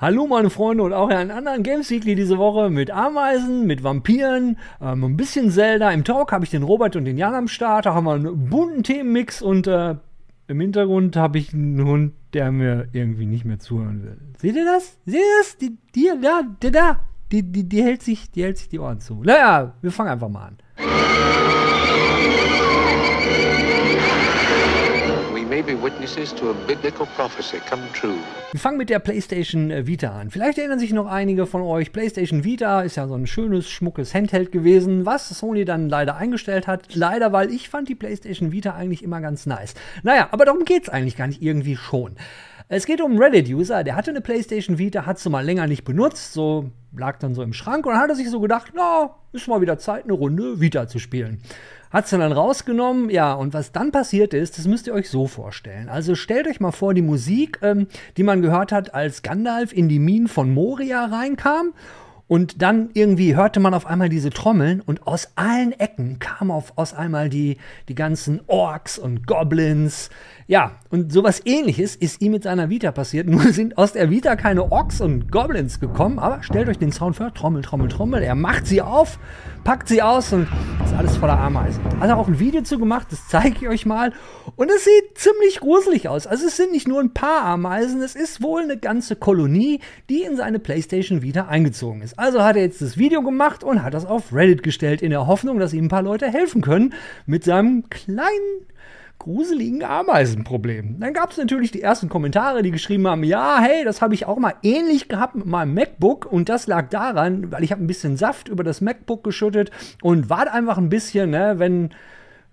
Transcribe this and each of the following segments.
Hallo meine Freunde und auch einen anderen Games Weekly diese Woche mit Ameisen, mit Vampiren, ähm, ein bisschen Zelda. Im Talk habe ich den Robert und den Jan am Start, da haben wir einen bunten Themenmix und äh, im Hintergrund habe ich einen Hund, der mir irgendwie nicht mehr zuhören will. Seht ihr das? Seht ihr das? Die, die, da, der da, die, die, die, hält sich, die hält sich die Ohren zu. Naja, wir fangen einfach mal an. May be witnesses to a biblical prophecy come true. Wir fangen mit der PlayStation äh, Vita an. Vielleicht erinnern sich noch einige von euch. PlayStation Vita ist ja so ein schönes, schmuckes Handheld gewesen, was Sony dann leider eingestellt hat. Leider, weil ich fand die PlayStation Vita eigentlich immer ganz nice. Naja, aber darum geht es eigentlich gar nicht irgendwie schon. Es geht um Reddit-User, der hatte eine PlayStation Vita, hat sie mal länger nicht benutzt, so lag dann so im Schrank und dann hat er sich so gedacht, na, ist mal wieder Zeit, eine Runde Vita zu spielen. Hat sie dann rausgenommen, ja, und was dann passiert ist, das müsst ihr euch so vorstellen. Also stellt euch mal vor, die Musik, ähm, die man gehört hat, als Gandalf in die Minen von Moria reinkam und dann irgendwie hörte man auf einmal diese Trommeln und aus allen Ecken kamen auf, aus einmal die, die ganzen Orks und Goblins. Ja, und sowas ähnliches ist ihm mit seiner Vita passiert. Nur sind aus der Vita keine Orks und Goblins gekommen. Aber stellt euch den Sound vor, Trommel, Trommel, Trommel. Er macht sie auf, packt sie aus und ist alles voller Ameisen. Hat er auch ein Video zu gemacht, das zeige ich euch mal. Und es sieht ziemlich gruselig aus. Also es sind nicht nur ein paar Ameisen, es ist wohl eine ganze Kolonie, die in seine Playstation Vita eingezogen ist. Also hat er jetzt das Video gemacht und hat das auf Reddit gestellt, in der Hoffnung, dass ihm ein paar Leute helfen können mit seinem kleinen gruseligen Ameisenproblem. Dann gab es natürlich die ersten Kommentare, die geschrieben haben, ja, hey, das habe ich auch mal ähnlich gehabt mit meinem MacBook und das lag daran, weil ich habe ein bisschen Saft über das MacBook geschüttet und wart einfach ein bisschen, ne, wenn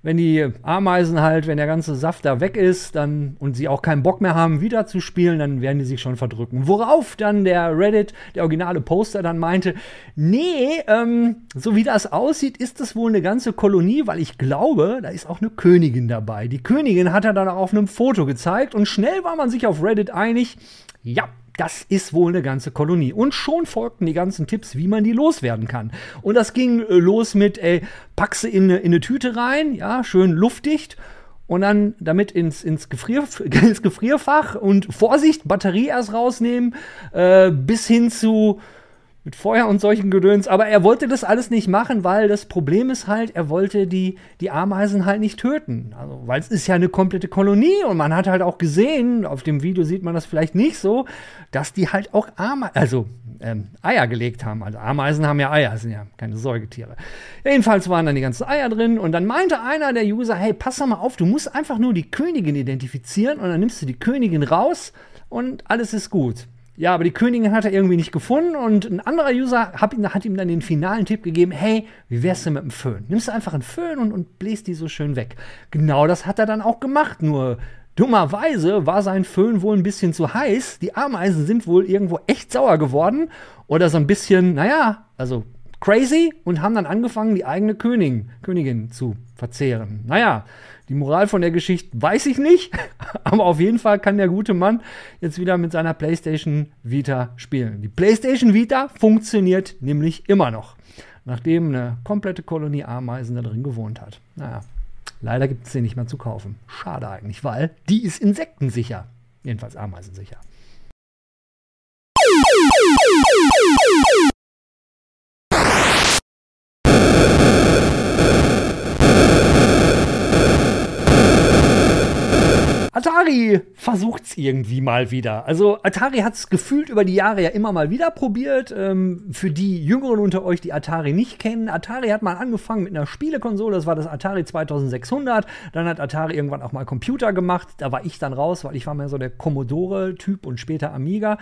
wenn die Ameisen halt, wenn der ganze Saft da weg ist, dann und sie auch keinen Bock mehr haben, wieder zu spielen, dann werden die sich schon verdrücken. Worauf dann der Reddit, der originale Poster, dann meinte, nee, ähm, so wie das aussieht, ist das wohl eine ganze Kolonie, weil ich glaube, da ist auch eine Königin dabei. Die Königin hat er dann auch auf einem Foto gezeigt und schnell war man sich auf Reddit einig, ja, das ist wohl eine ganze Kolonie. Und schon folgten die ganzen Tipps, wie man die loswerden kann. Und das ging äh, los mit, ey, pack sie in, in eine Tüte rein, ja, schön luftdicht und dann damit ins, ins, Gefrier, ins Gefrierfach und Vorsicht, Batterie erst rausnehmen, äh, bis hin zu mit Feuer und solchen Gedöns. Aber er wollte das alles nicht machen, weil das Problem ist halt, er wollte die, die Ameisen halt nicht töten. Also, weil es ist ja eine komplette Kolonie und man hat halt auch gesehen, auf dem Video sieht man das vielleicht nicht so, dass die halt auch Ameisen, also ähm, Eier gelegt haben. Also Ameisen haben ja Eier, sind ja keine Säugetiere. Jedenfalls waren dann die ganzen Eier drin und dann meinte einer der User, hey, pass mal auf, du musst einfach nur die Königin identifizieren und dann nimmst du die Königin raus und alles ist gut. Ja, aber die Königin hat er irgendwie nicht gefunden und ein anderer User hat ihm, hat ihm dann den finalen Tipp gegeben, hey, wie wär's denn mit dem Föhn? Nimmst du einfach einen Föhn und, und bläst die so schön weg. Genau das hat er dann auch gemacht, nur dummerweise war sein Föhn wohl ein bisschen zu heiß. Die Ameisen sind wohl irgendwo echt sauer geworden oder so ein bisschen, naja, also crazy und haben dann angefangen, die eigene Königin, Königin zu verzehren. Naja, die Moral von der Geschichte weiß ich nicht, aber auf jeden Fall kann der gute Mann jetzt wieder mit seiner PlayStation Vita spielen. Die PlayStation Vita funktioniert nämlich immer noch, nachdem eine komplette Kolonie Ameisen da drin gewohnt hat. Naja, leider gibt es sie nicht mehr zu kaufen. Schade eigentlich, weil die ist insektensicher. Jedenfalls ameisensicher. Atari versucht es irgendwie mal wieder. Also Atari hat es gefühlt über die Jahre ja immer mal wieder probiert. Ähm, für die Jüngeren unter euch, die Atari nicht kennen, Atari hat mal angefangen mit einer Spielekonsole, das war das Atari 2600. Dann hat Atari irgendwann auch mal Computer gemacht. Da war ich dann raus, weil ich war mehr so der Commodore-Typ und später Amiga.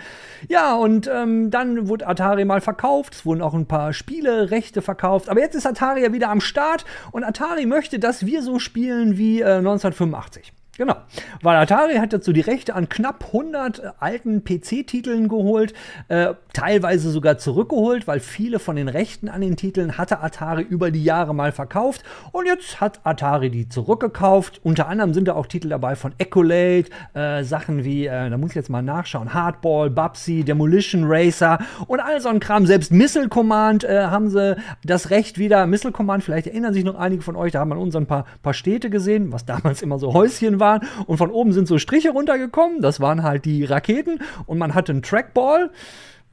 Ja, und ähm, dann wurde Atari mal verkauft. Es wurden auch ein paar Spielerechte verkauft. Aber jetzt ist Atari ja wieder am Start und Atari möchte, dass wir so spielen wie äh, 1985. Genau, weil Atari hat dazu die Rechte an knapp 100 äh, alten PC-Titeln geholt, äh, teilweise sogar zurückgeholt, weil viele von den Rechten an den Titeln hatte Atari über die Jahre mal verkauft und jetzt hat Atari die zurückgekauft. Unter anderem sind da auch Titel dabei von Ecolate, äh, Sachen wie, äh, da muss ich jetzt mal nachschauen, Hardball, Bubsy, Demolition Racer und all so ein Kram. Selbst Missile Command äh, haben sie das Recht wieder. Missile Command, vielleicht erinnern sich noch einige von euch, da haben wir in unseren paar, paar Städte gesehen, was damals immer so Häuschen war waren und von oben sind so Striche runtergekommen. Das waren halt die Raketen und man hatte einen Trackball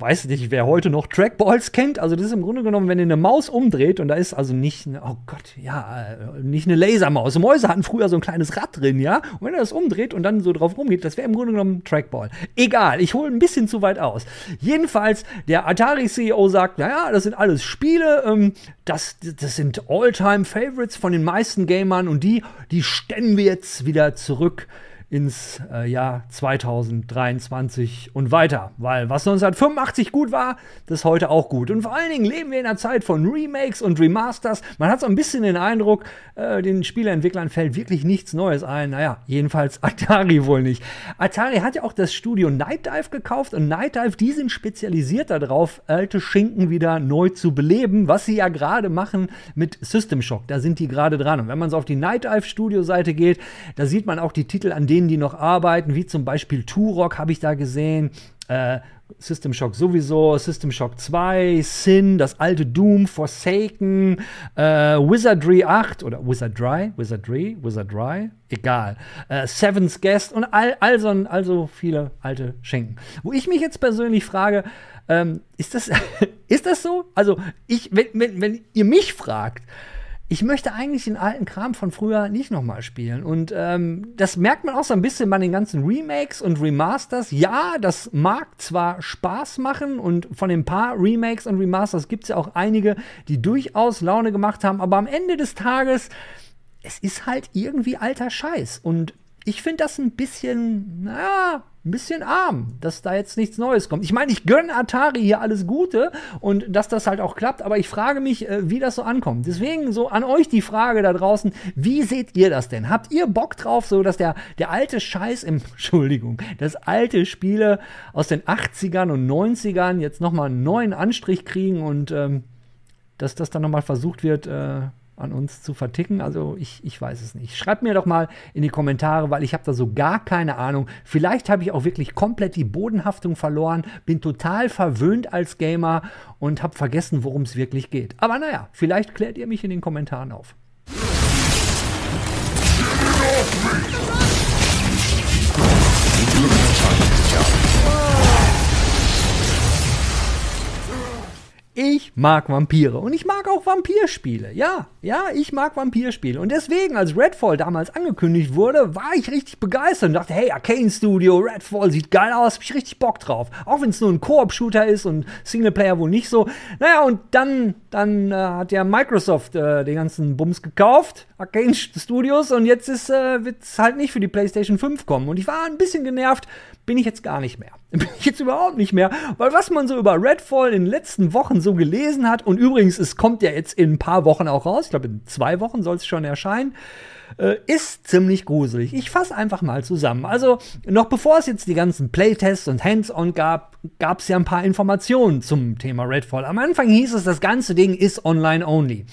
weiß nicht, wer heute noch Trackballs kennt. Also das ist im Grunde genommen, wenn ihr eine Maus umdreht und da ist also nicht, oh Gott, ja, äh, nicht eine Lasermaus. Mäuse hatten früher so ein kleines Rad drin, ja. Und wenn er das umdreht und dann so drauf rumgeht, das wäre im Grunde genommen ein Trackball. Egal, ich hole ein bisschen zu weit aus. Jedenfalls, der Atari-CEO sagt, naja, das sind alles Spiele, ähm, das, das sind All-Time-Favorites von den meisten Gamern und die, die stemmen wir jetzt wieder zurück ins äh, Jahr 2023 und weiter. Weil was 1985 gut war, das ist heute auch gut. Und vor allen Dingen leben wir in einer Zeit von Remakes und Remasters. Man hat so ein bisschen den Eindruck, äh, den Spieleentwicklern fällt wirklich nichts Neues ein. Naja, jedenfalls Atari wohl nicht. Atari hat ja auch das Studio Night Dive gekauft und Night Dive, die sind spezialisiert darauf, alte Schinken wieder neu zu beleben, was sie ja gerade machen mit System Shock. Da sind die gerade dran. Und wenn man so auf die Night Dive Studio Seite geht, da sieht man auch die Titel, an denen denen die noch arbeiten, wie zum Beispiel Turok habe ich da gesehen, äh, System Shock sowieso, System Shock 2, Sin, das alte Doom, Forsaken, äh, Wizardry 8 oder Wizardry, Wizardry, Wizardry, egal, äh, Seven's Guest und all, all so, also viele alte Schenken. Wo ich mich jetzt persönlich frage, ähm, ist, das, ist das so? Also, ich, wenn, wenn, wenn ihr mich fragt, ich möchte eigentlich den alten Kram von früher nicht nochmal spielen. Und ähm, das merkt man auch so ein bisschen bei den ganzen Remakes und Remasters. Ja, das mag zwar Spaß machen und von den paar Remakes und Remasters gibt es ja auch einige, die durchaus Laune gemacht haben, aber am Ende des Tages, es ist halt irgendwie alter Scheiß. Und ich finde das ein bisschen, naja, ein bisschen arm, dass da jetzt nichts Neues kommt. Ich meine, ich gönne Atari hier alles Gute und dass das halt auch klappt, aber ich frage mich, äh, wie das so ankommt. Deswegen so an euch die Frage da draußen, wie seht ihr das denn? Habt ihr Bock drauf, so dass der, der alte Scheiß im, Entschuldigung, das alte Spiele aus den 80ern und 90ern jetzt nochmal einen neuen Anstrich kriegen und ähm, dass das dann nochmal versucht wird, äh, an uns zu verticken. Also ich, ich weiß es nicht. Schreibt mir doch mal in die Kommentare, weil ich habe da so gar keine Ahnung. Vielleicht habe ich auch wirklich komplett die Bodenhaftung verloren, bin total verwöhnt als Gamer und habe vergessen, worum es wirklich geht. Aber naja, vielleicht klärt ihr mich in den Kommentaren auf. Ich mag Vampire und ich mag auch Vampirspiele. Ja, ja, ich mag Vampirspiele. Und deswegen, als Redfall damals angekündigt wurde, war ich richtig begeistert und dachte, hey, Arcane Studio, Redfall sieht geil aus, hab ich richtig Bock drauf. Auch wenn es nur ein Koop-Shooter ist und Singleplayer wohl nicht so. Naja, und dann, dann äh, hat ja Microsoft äh, den ganzen Bums gekauft, Arcane Studios, und jetzt ist, äh, wird es halt nicht für die PlayStation 5 kommen. Und ich war ein bisschen genervt, bin ich jetzt gar nicht mehr. Bin ich jetzt überhaupt nicht mehr, weil was man so über Redfall in den letzten Wochen so gelesen hat, und übrigens, es kommt ja jetzt in ein paar Wochen auch raus, ich glaube in zwei Wochen soll es schon erscheinen, äh, ist ziemlich gruselig. Ich fasse einfach mal zusammen. Also, noch bevor es jetzt die ganzen Playtests und Hands-on gab, gab es ja ein paar Informationen zum Thema Redfall. Am Anfang hieß es, das ganze Ding ist online-only.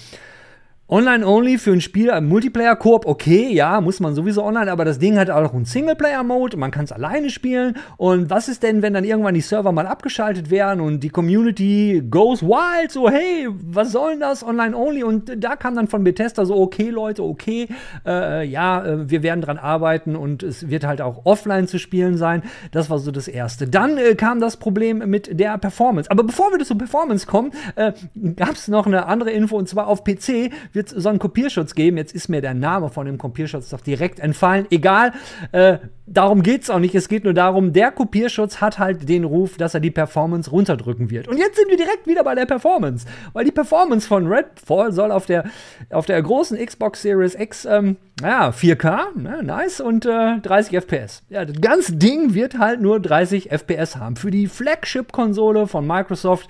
Online-only für ein Spiel, ein Multiplayer-Koop, okay, ja, muss man sowieso online, aber das Ding hat auch einen Singleplayer-Mode, man kann es alleine spielen. Und was ist denn, wenn dann irgendwann die Server mal abgeschaltet werden und die Community goes wild, so, hey, was soll denn das, online-only? Und da kam dann von Bethesda so, okay, Leute, okay, äh, ja, äh, wir werden dran arbeiten und es wird halt auch offline zu spielen sein. Das war so das Erste. Dann äh, kam das Problem mit der Performance. Aber bevor wir zur Performance kommen, äh, gab es noch eine andere Info und zwar auf PC wird so einen Kopierschutz geben. Jetzt ist mir der Name von dem Kopierschutz doch direkt entfallen. Egal, äh, darum geht es auch nicht. Es geht nur darum, der Kopierschutz hat halt den Ruf, dass er die Performance runterdrücken wird. Und jetzt sind wir direkt wieder bei der Performance. Weil die Performance von Redfall soll auf der, auf der großen Xbox Series X, ähm, ja, 4K, ne, nice, und äh, 30 FPS. Ja, das ganze Ding wird halt nur 30 FPS haben. Für die Flagship-Konsole von Microsoft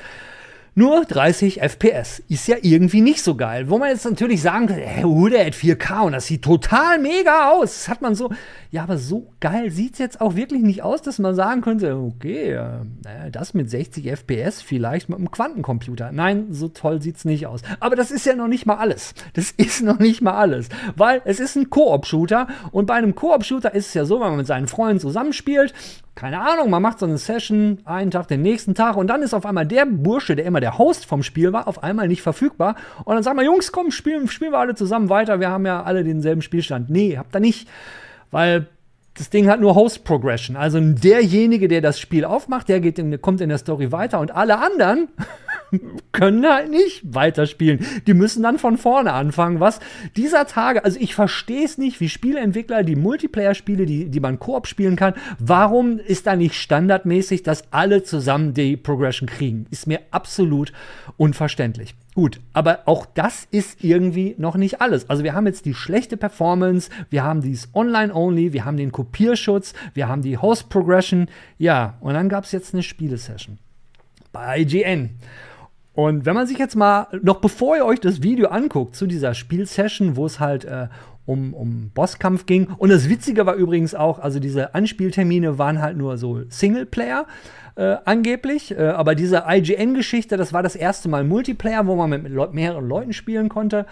nur 30 FPS. Ist ja irgendwie nicht so geil. Wo man jetzt natürlich sagen kann, hey, der hat 4K und das sieht total mega aus. Das hat man so, ja, aber so geil sieht es jetzt auch wirklich nicht aus, dass man sagen könnte, okay, äh, das mit 60 FPS vielleicht mit einem Quantencomputer. Nein, so toll sieht es nicht aus. Aber das ist ja noch nicht mal alles. Das ist noch nicht mal alles. Weil es ist ein Koop-Shooter und bei einem Koop-Shooter ist es ja so, wenn man mit seinen Freunden zusammenspielt, keine Ahnung, man macht so eine Session, einen Tag, den nächsten Tag und dann ist auf einmal der Bursche, der immer der Host vom Spiel war, auf einmal nicht verfügbar. Und dann sagen wir, Jungs, komm, spielen, spielen wir alle zusammen weiter, wir haben ja alle denselben Spielstand. Nee, habt ihr nicht. weil das Ding hat nur Host Progression. Also derjenige, der das Spiel aufmacht, der geht in, kommt in der Story weiter und alle anderen können halt nicht weiterspielen. Die müssen dann von vorne anfangen, was dieser Tage, also ich verstehe es nicht, wie Spieleentwickler die Multiplayer-Spiele, die, die man Koop spielen kann, warum ist da nicht standardmäßig, dass alle zusammen die Progression kriegen? Ist mir absolut unverständlich. Gut, aber auch das ist irgendwie noch nicht alles. Also wir haben jetzt die schlechte Performance, wir haben dies Online-Only, wir haben den Kopierschutz, wir haben die Host Progression, ja, und dann gab es jetzt eine Spielesession bei IGN. Und wenn man sich jetzt mal, noch bevor ihr euch das Video anguckt zu dieser Spielsession, wo es halt äh, um, um Bosskampf ging. Und das Witzige war übrigens auch, also diese Anspieltermine waren halt nur so Singleplayer. Äh, angeblich, äh, aber diese IGN-Geschichte, das war das erste Mal Multiplayer, wo man mit, Le mehreren Leuten spielen konnte.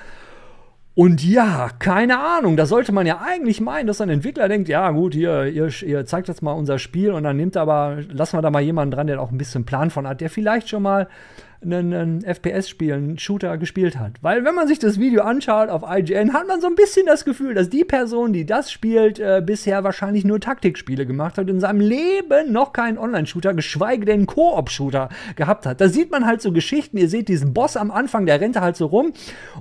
Und ja, keine Ahnung, da sollte man ja eigentlich meinen, dass ein Entwickler denkt, ja gut, hier, ihr, ihr zeigt jetzt mal unser Spiel und dann nimmt aber, lassen wir da mal jemanden dran, der auch ein bisschen Plan von hat, der vielleicht schon mal einen, einen FPS-Spiel, einen Shooter gespielt hat. Weil wenn man sich das Video anschaut auf IGN, hat man so ein bisschen das Gefühl, dass die Person, die das spielt, äh, bisher wahrscheinlich nur Taktikspiele gemacht hat und in seinem Leben noch keinen Online-Shooter, geschweige denn Koop-Shooter gehabt hat. Da sieht man halt so Geschichten, ihr seht diesen Boss am Anfang, der rennt halt so rum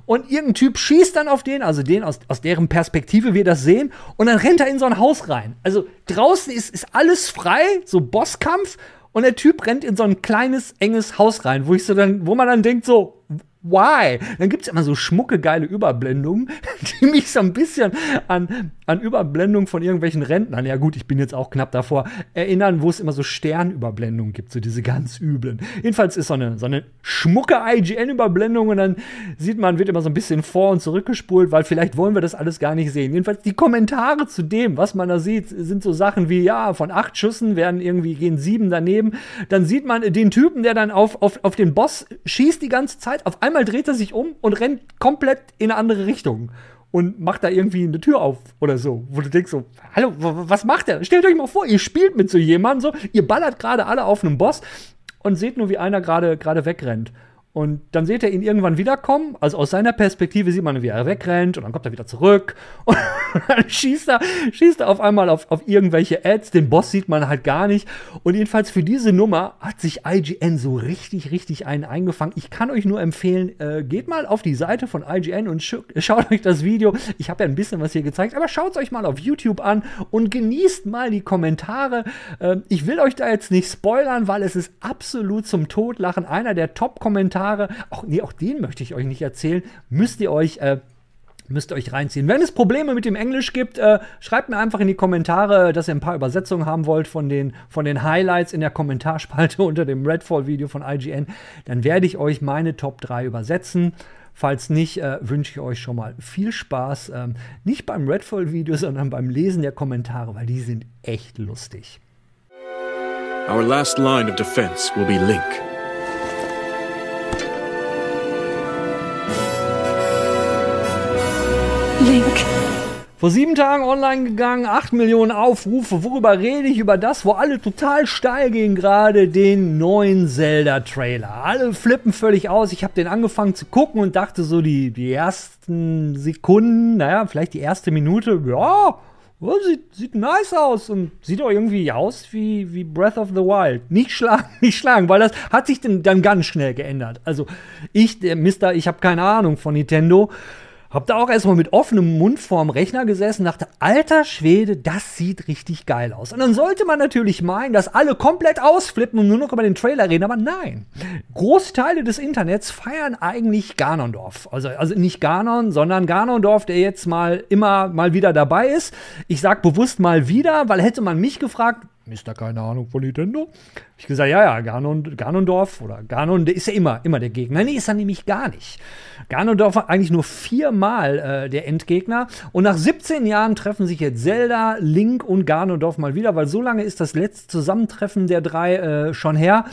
und irgendein Typ schießt dann auf den, also den aus, aus deren Perspektive wir das sehen, und dann rennt er in so ein Haus rein. Also draußen ist, ist alles frei, so Bosskampf und der Typ rennt in so ein kleines, enges Haus rein, wo ich so dann, wo man dann denkt, so, why? Dann gibt es immer so schmucke, geile Überblendungen, die mich so ein bisschen an, an Überblendungen von irgendwelchen Rentnern, ja gut, ich bin jetzt auch knapp davor, erinnern, wo es immer so Sternüberblendungen gibt, so diese ganz üblen. Jedenfalls ist so eine, so eine schmucke IGN-Überblendung und dann sieht man, wird immer so ein bisschen vor- und zurückgespult, weil vielleicht wollen wir das alles gar nicht sehen. Jedenfalls die Kommentare zu dem, was man da sieht, sind so Sachen wie, ja, von acht Schüssen werden irgendwie, gehen sieben daneben. Dann sieht man den Typen, der dann auf, auf, auf den Boss schießt die ganze Zeit, auf einmal dreht er sich um und rennt komplett in eine andere Richtung und macht da irgendwie eine Tür auf oder so, wo du denkst so, hallo, was macht er? Stellt euch mal vor, ihr spielt mit so jemandem so, ihr ballert gerade alle auf einem Boss und seht nur, wie einer gerade gerade wegrennt. Und dann seht ihr ihn irgendwann wiederkommen. Also aus seiner Perspektive sieht man, wie er wegrennt und dann kommt er wieder zurück. Und dann schießt er, schießt er auf einmal auf, auf irgendwelche Ads. Den Boss sieht man halt gar nicht. Und jedenfalls für diese Nummer hat sich IGN so richtig, richtig einen eingefangen. Ich kann euch nur empfehlen, äh, geht mal auf die Seite von IGN und schaut euch das Video. Ich habe ja ein bisschen was hier gezeigt, aber schaut es euch mal auf YouTube an und genießt mal die Kommentare. Äh, ich will euch da jetzt nicht spoilern, weil es ist absolut zum Totlachen. Einer der Top-Kommentare Kommentare. Auch, nee, auch den möchte ich euch nicht erzählen. Müsst ihr euch. Äh, müsst ihr euch reinziehen. Wenn es Probleme mit dem Englisch gibt, äh, schreibt mir einfach in die Kommentare, dass ihr ein paar Übersetzungen haben wollt von den, von den Highlights in der Kommentarspalte unter dem Redfall-Video von IGN. Dann werde ich euch meine Top 3 übersetzen. Falls nicht, äh, wünsche ich euch schon mal viel Spaß. Ähm, nicht beim Redfall-Video, sondern beim Lesen der Kommentare, weil die sind echt lustig. Our last line of defense will be Link. Link. Vor sieben Tagen online gegangen, 8 Millionen Aufrufe. Worüber rede ich? Über das, wo alle total steil gehen, gerade den neuen Zelda-Trailer. Alle flippen völlig aus. Ich habe den angefangen zu gucken und dachte so, die, die ersten Sekunden, naja, vielleicht die erste Minute, ja, oh, sieht, sieht nice aus und sieht auch irgendwie aus wie, wie Breath of the Wild. Nicht schlagen, nicht schlagen, weil das hat sich dann ganz schnell geändert. Also ich, der Mister, ich habe keine Ahnung von Nintendo. Hab da auch erstmal mit offenem Mund vorm Rechner gesessen und dachte, alter Schwede, das sieht richtig geil aus. Und dann sollte man natürlich meinen, dass alle komplett ausflippen und nur noch über den Trailer reden, aber nein. Großteile des Internets feiern eigentlich Ganondorf. Also, also nicht Ganon, sondern Ganondorf, der jetzt mal immer mal wieder dabei ist. Ich sag bewusst mal wieder, weil hätte man mich gefragt, ist da keine Ahnung von Nintendo? Ich gesagt, ja, ja, Ganon, Ganondorf oder Ganon, der ist ja immer, immer der Gegner. Nee, ist er nämlich gar nicht. Ganondorf war eigentlich nur viermal äh, der Endgegner. Und nach 17 Jahren treffen sich jetzt Zelda, Link und Ganondorf mal wieder, weil so lange ist das letzte Zusammentreffen der drei äh, schon her.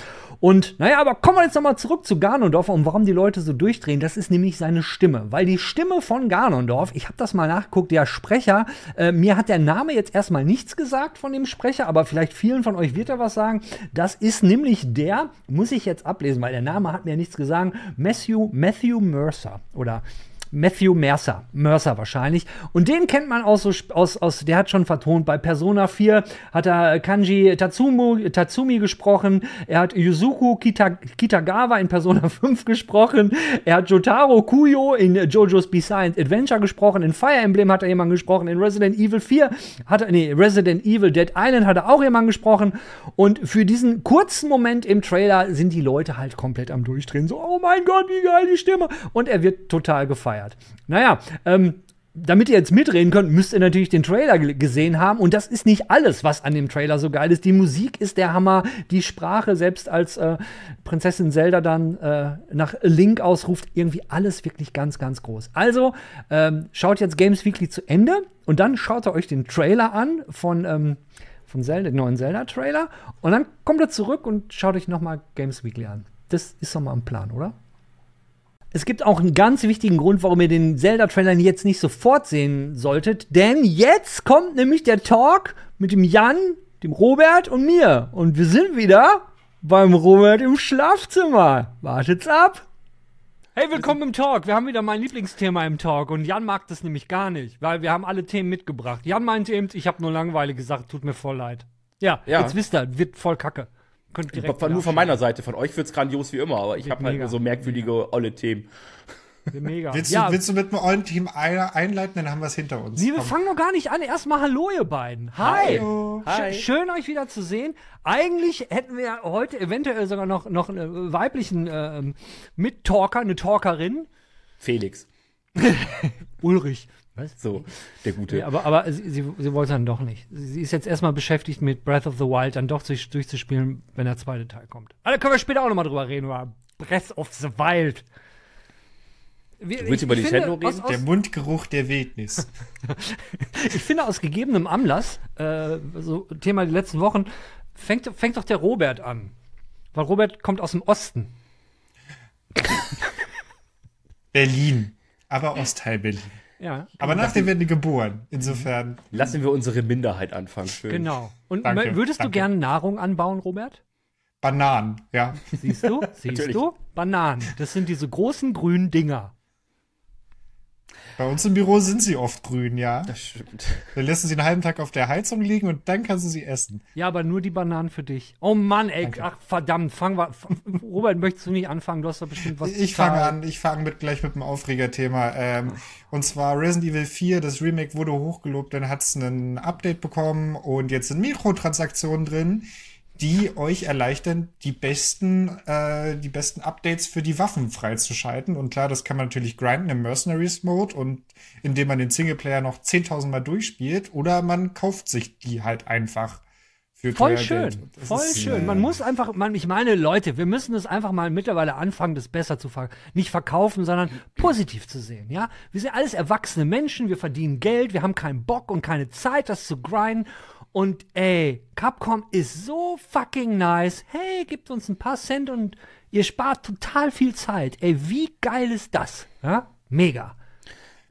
Und naja, aber kommen wir jetzt nochmal zurück zu Ganondorf und warum die Leute so durchdrehen. Das ist nämlich seine Stimme. Weil die Stimme von Ganondorf, ich habe das mal nachgeguckt, der Sprecher, äh, mir hat der Name jetzt erstmal nichts gesagt von dem Sprecher, aber vielleicht vielen von euch wird er was sagen. Das ist nämlich der, muss ich jetzt ablesen, weil der Name hat mir nichts gesagt, Matthew, Matthew Mercer oder Matthew Mercer, Mercer wahrscheinlich. Und den kennt man auch so aus, aus, der hat schon vertont. Bei Persona 4 hat er Kanji Tatsumu, Tatsumi gesprochen. Er hat Yuzuku Kita, Kitagawa in Persona 5 gesprochen. Er hat Jotaro Kuyo in JoJo's Bizarre Adventure gesprochen. In Fire Emblem hat er jemanden gesprochen. In Resident Evil 4 hat er, nee, Resident Evil Dead Island hat er auch jemanden gesprochen. Und für diesen kurzen Moment im Trailer sind die Leute halt komplett am Durchdrehen. So, oh mein Gott, wie geil die Stimme. Und er wird total gefeiert. Naja, ähm, damit ihr jetzt mitreden könnt, müsst ihr natürlich den Trailer ge- gesehen haben. Und das ist nicht alles, was an dem Trailer so geil ist. Die Musik ist der Hammer, die Sprache, selbst als äh, Prinzessin Zelda dann äh, nach Link ausruft, irgendwie alles wirklich ganz, ganz groß. Also ähm, schaut jetzt Games Weekly zu Ende und dann schaut ihr euch den Trailer an von, ähm, von Zelda, den neuen Zelda-Trailer. Und dann kommt ihr zurück und schaut euch nochmal Games Weekly an. Das ist doch mal ein Plan, oder? Es gibt auch einen ganz wichtigen Grund, warum ihr den Zelda-Trailer jetzt nicht sofort sehen solltet. Denn jetzt kommt nämlich der Talk mit dem Jan, dem Robert und mir. Und wir sind wieder beim Robert im Schlafzimmer. Wartet's ab. Hey, willkommen im Talk. Wir haben wieder mein Lieblingsthema im Talk. Und Jan mag das nämlich gar nicht, weil wir haben alle Themen mitgebracht. Jan meinte eben, ich habe nur Langeweile gesagt, tut mir voll leid. Ja, Ja. jetzt wisst ihr, wird voll kacke. Könnt direkt Von, nur von meiner Seite, von euch wird's grandios wie immer, aber ich habe halt mega. nur so merkwürdige, olle Themen. Mega. Willst, ja, du, willst du mit einem ollen Team ein- einleiten, dann haben wir es hinter uns. Nee, wir Komm. fangen noch gar nicht an. Erstmal Hallo, ihr beiden. Hi. Hallo. Hi. Sch schön, euch wieder zu sehen. Eigentlich hätten wir heute eventuell sogar noch, noch einen weiblichen ähm, Mittalker, eine Talkerin. Felix. Ulrich. Was? So, der Gute. Nee, aber aber sie, sie, sie wollte dann doch nicht. Sie, ist jetzt erstmal beschäftigt mit Breath of the Wild dann doch durch, durchzuspielen, wenn der zweite Teil kommt. Aber da können wir später auch nochmal drüber reden, über Breath of the Wild. Wir, Du willst über Nintendo aus, reden? aus, Der Mundgeruch der Wildnis. Ich finde, aus gegebenem Anlass, äh, so Thema die letzten Wochen, fängt, fängt doch der Robert an. Weil Robert kommt aus dem Osten. Berlin. Aber Ostteil Berlin. Ja, Aber nach dem werden die geboren. Insofern. Lassen wir unsere Minderheit anfangen. Schön. genau. Und Danke, würdest du danke. gerne Nahrung anbauen, Robert? Bananen, ja. Siehst du? Siehst du? Bananen. Das sind diese großen grünen Dinger. Bei uns im Büro sind sie oft grün, ja. Das stimmt. Dann lässt du sie einen halben Tag auf der Heizung liegen und dann kannst du sie essen. Ja, aber nur die Bananen für dich. Oh Mann, ey. Ach, verdammt. Fangen wir. Robert, möchtest du nicht anfangen? Du hast doch bestimmt was Ich fange an, ich fange mit, gleich mit dem Aufregerthema. Ähm, und zwar Resident Evil 4, das Remake wurde hochgelobt, dann hat es ein Update bekommen und jetzt sind Mikrotransaktionen drin, die euch erleichtern, die besten, äh, die besten Updates für die Waffen freizuschalten. Und klar, das kann man natürlich grinden im Mercenaries Mode und indem man den Singleplayer noch 10.000 Mal durchspielt oder man kauft sich die halt einfach für Voll schön, voll ist, schön. äh, Man muss einfach, man, ich meine, Leute, wir müssen es einfach mal mittlerweile anfangen, das besser zu ver nicht verkaufen, sondern positiv zu sehen. Ja, wir sind alles erwachsene Menschen, wir verdienen Geld, wir haben keinen Bock und keine Zeit, das zu grinden. Und ey, Capcom ist so fucking nice. Hey, gebt uns ein paar Cent und ihr spart total viel Zeit. Ey, wie geil ist das? Ja, mega.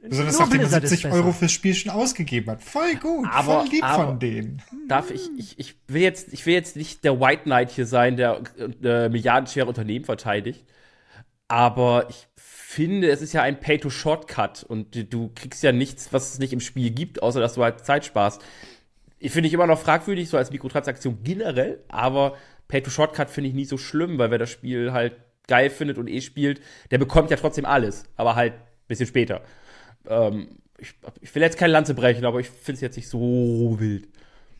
Besonders nachdem man Blizzard ist 70 besser. Euro fürs Spiel schon ausgegeben hat. Voll gut, Aber- voll lieb aber- von denen. Darf ich, ich, ich will jetzt, ich will jetzt nicht der White Knight hier sein, der äh, milliardenschwere Unternehmen verteidigt. Aber ich finde, es ist ja ein Pay-to-Shortcut und du, du kriegst ja nichts, was es nicht im Spiel gibt, außer dass du halt Zeit sparst. Ich finde ich immer noch fragwürdig, so als Mikrotransaktion generell, aber Pay-to-Shortcut finde ich nie so schlimm, weil wer das Spiel halt geil findet und eh spielt, der bekommt ja trotzdem alles, aber halt ein bisschen später. Ähm, ich, ich will jetzt keine Lanze brechen, aber ich finde es jetzt nicht so wild.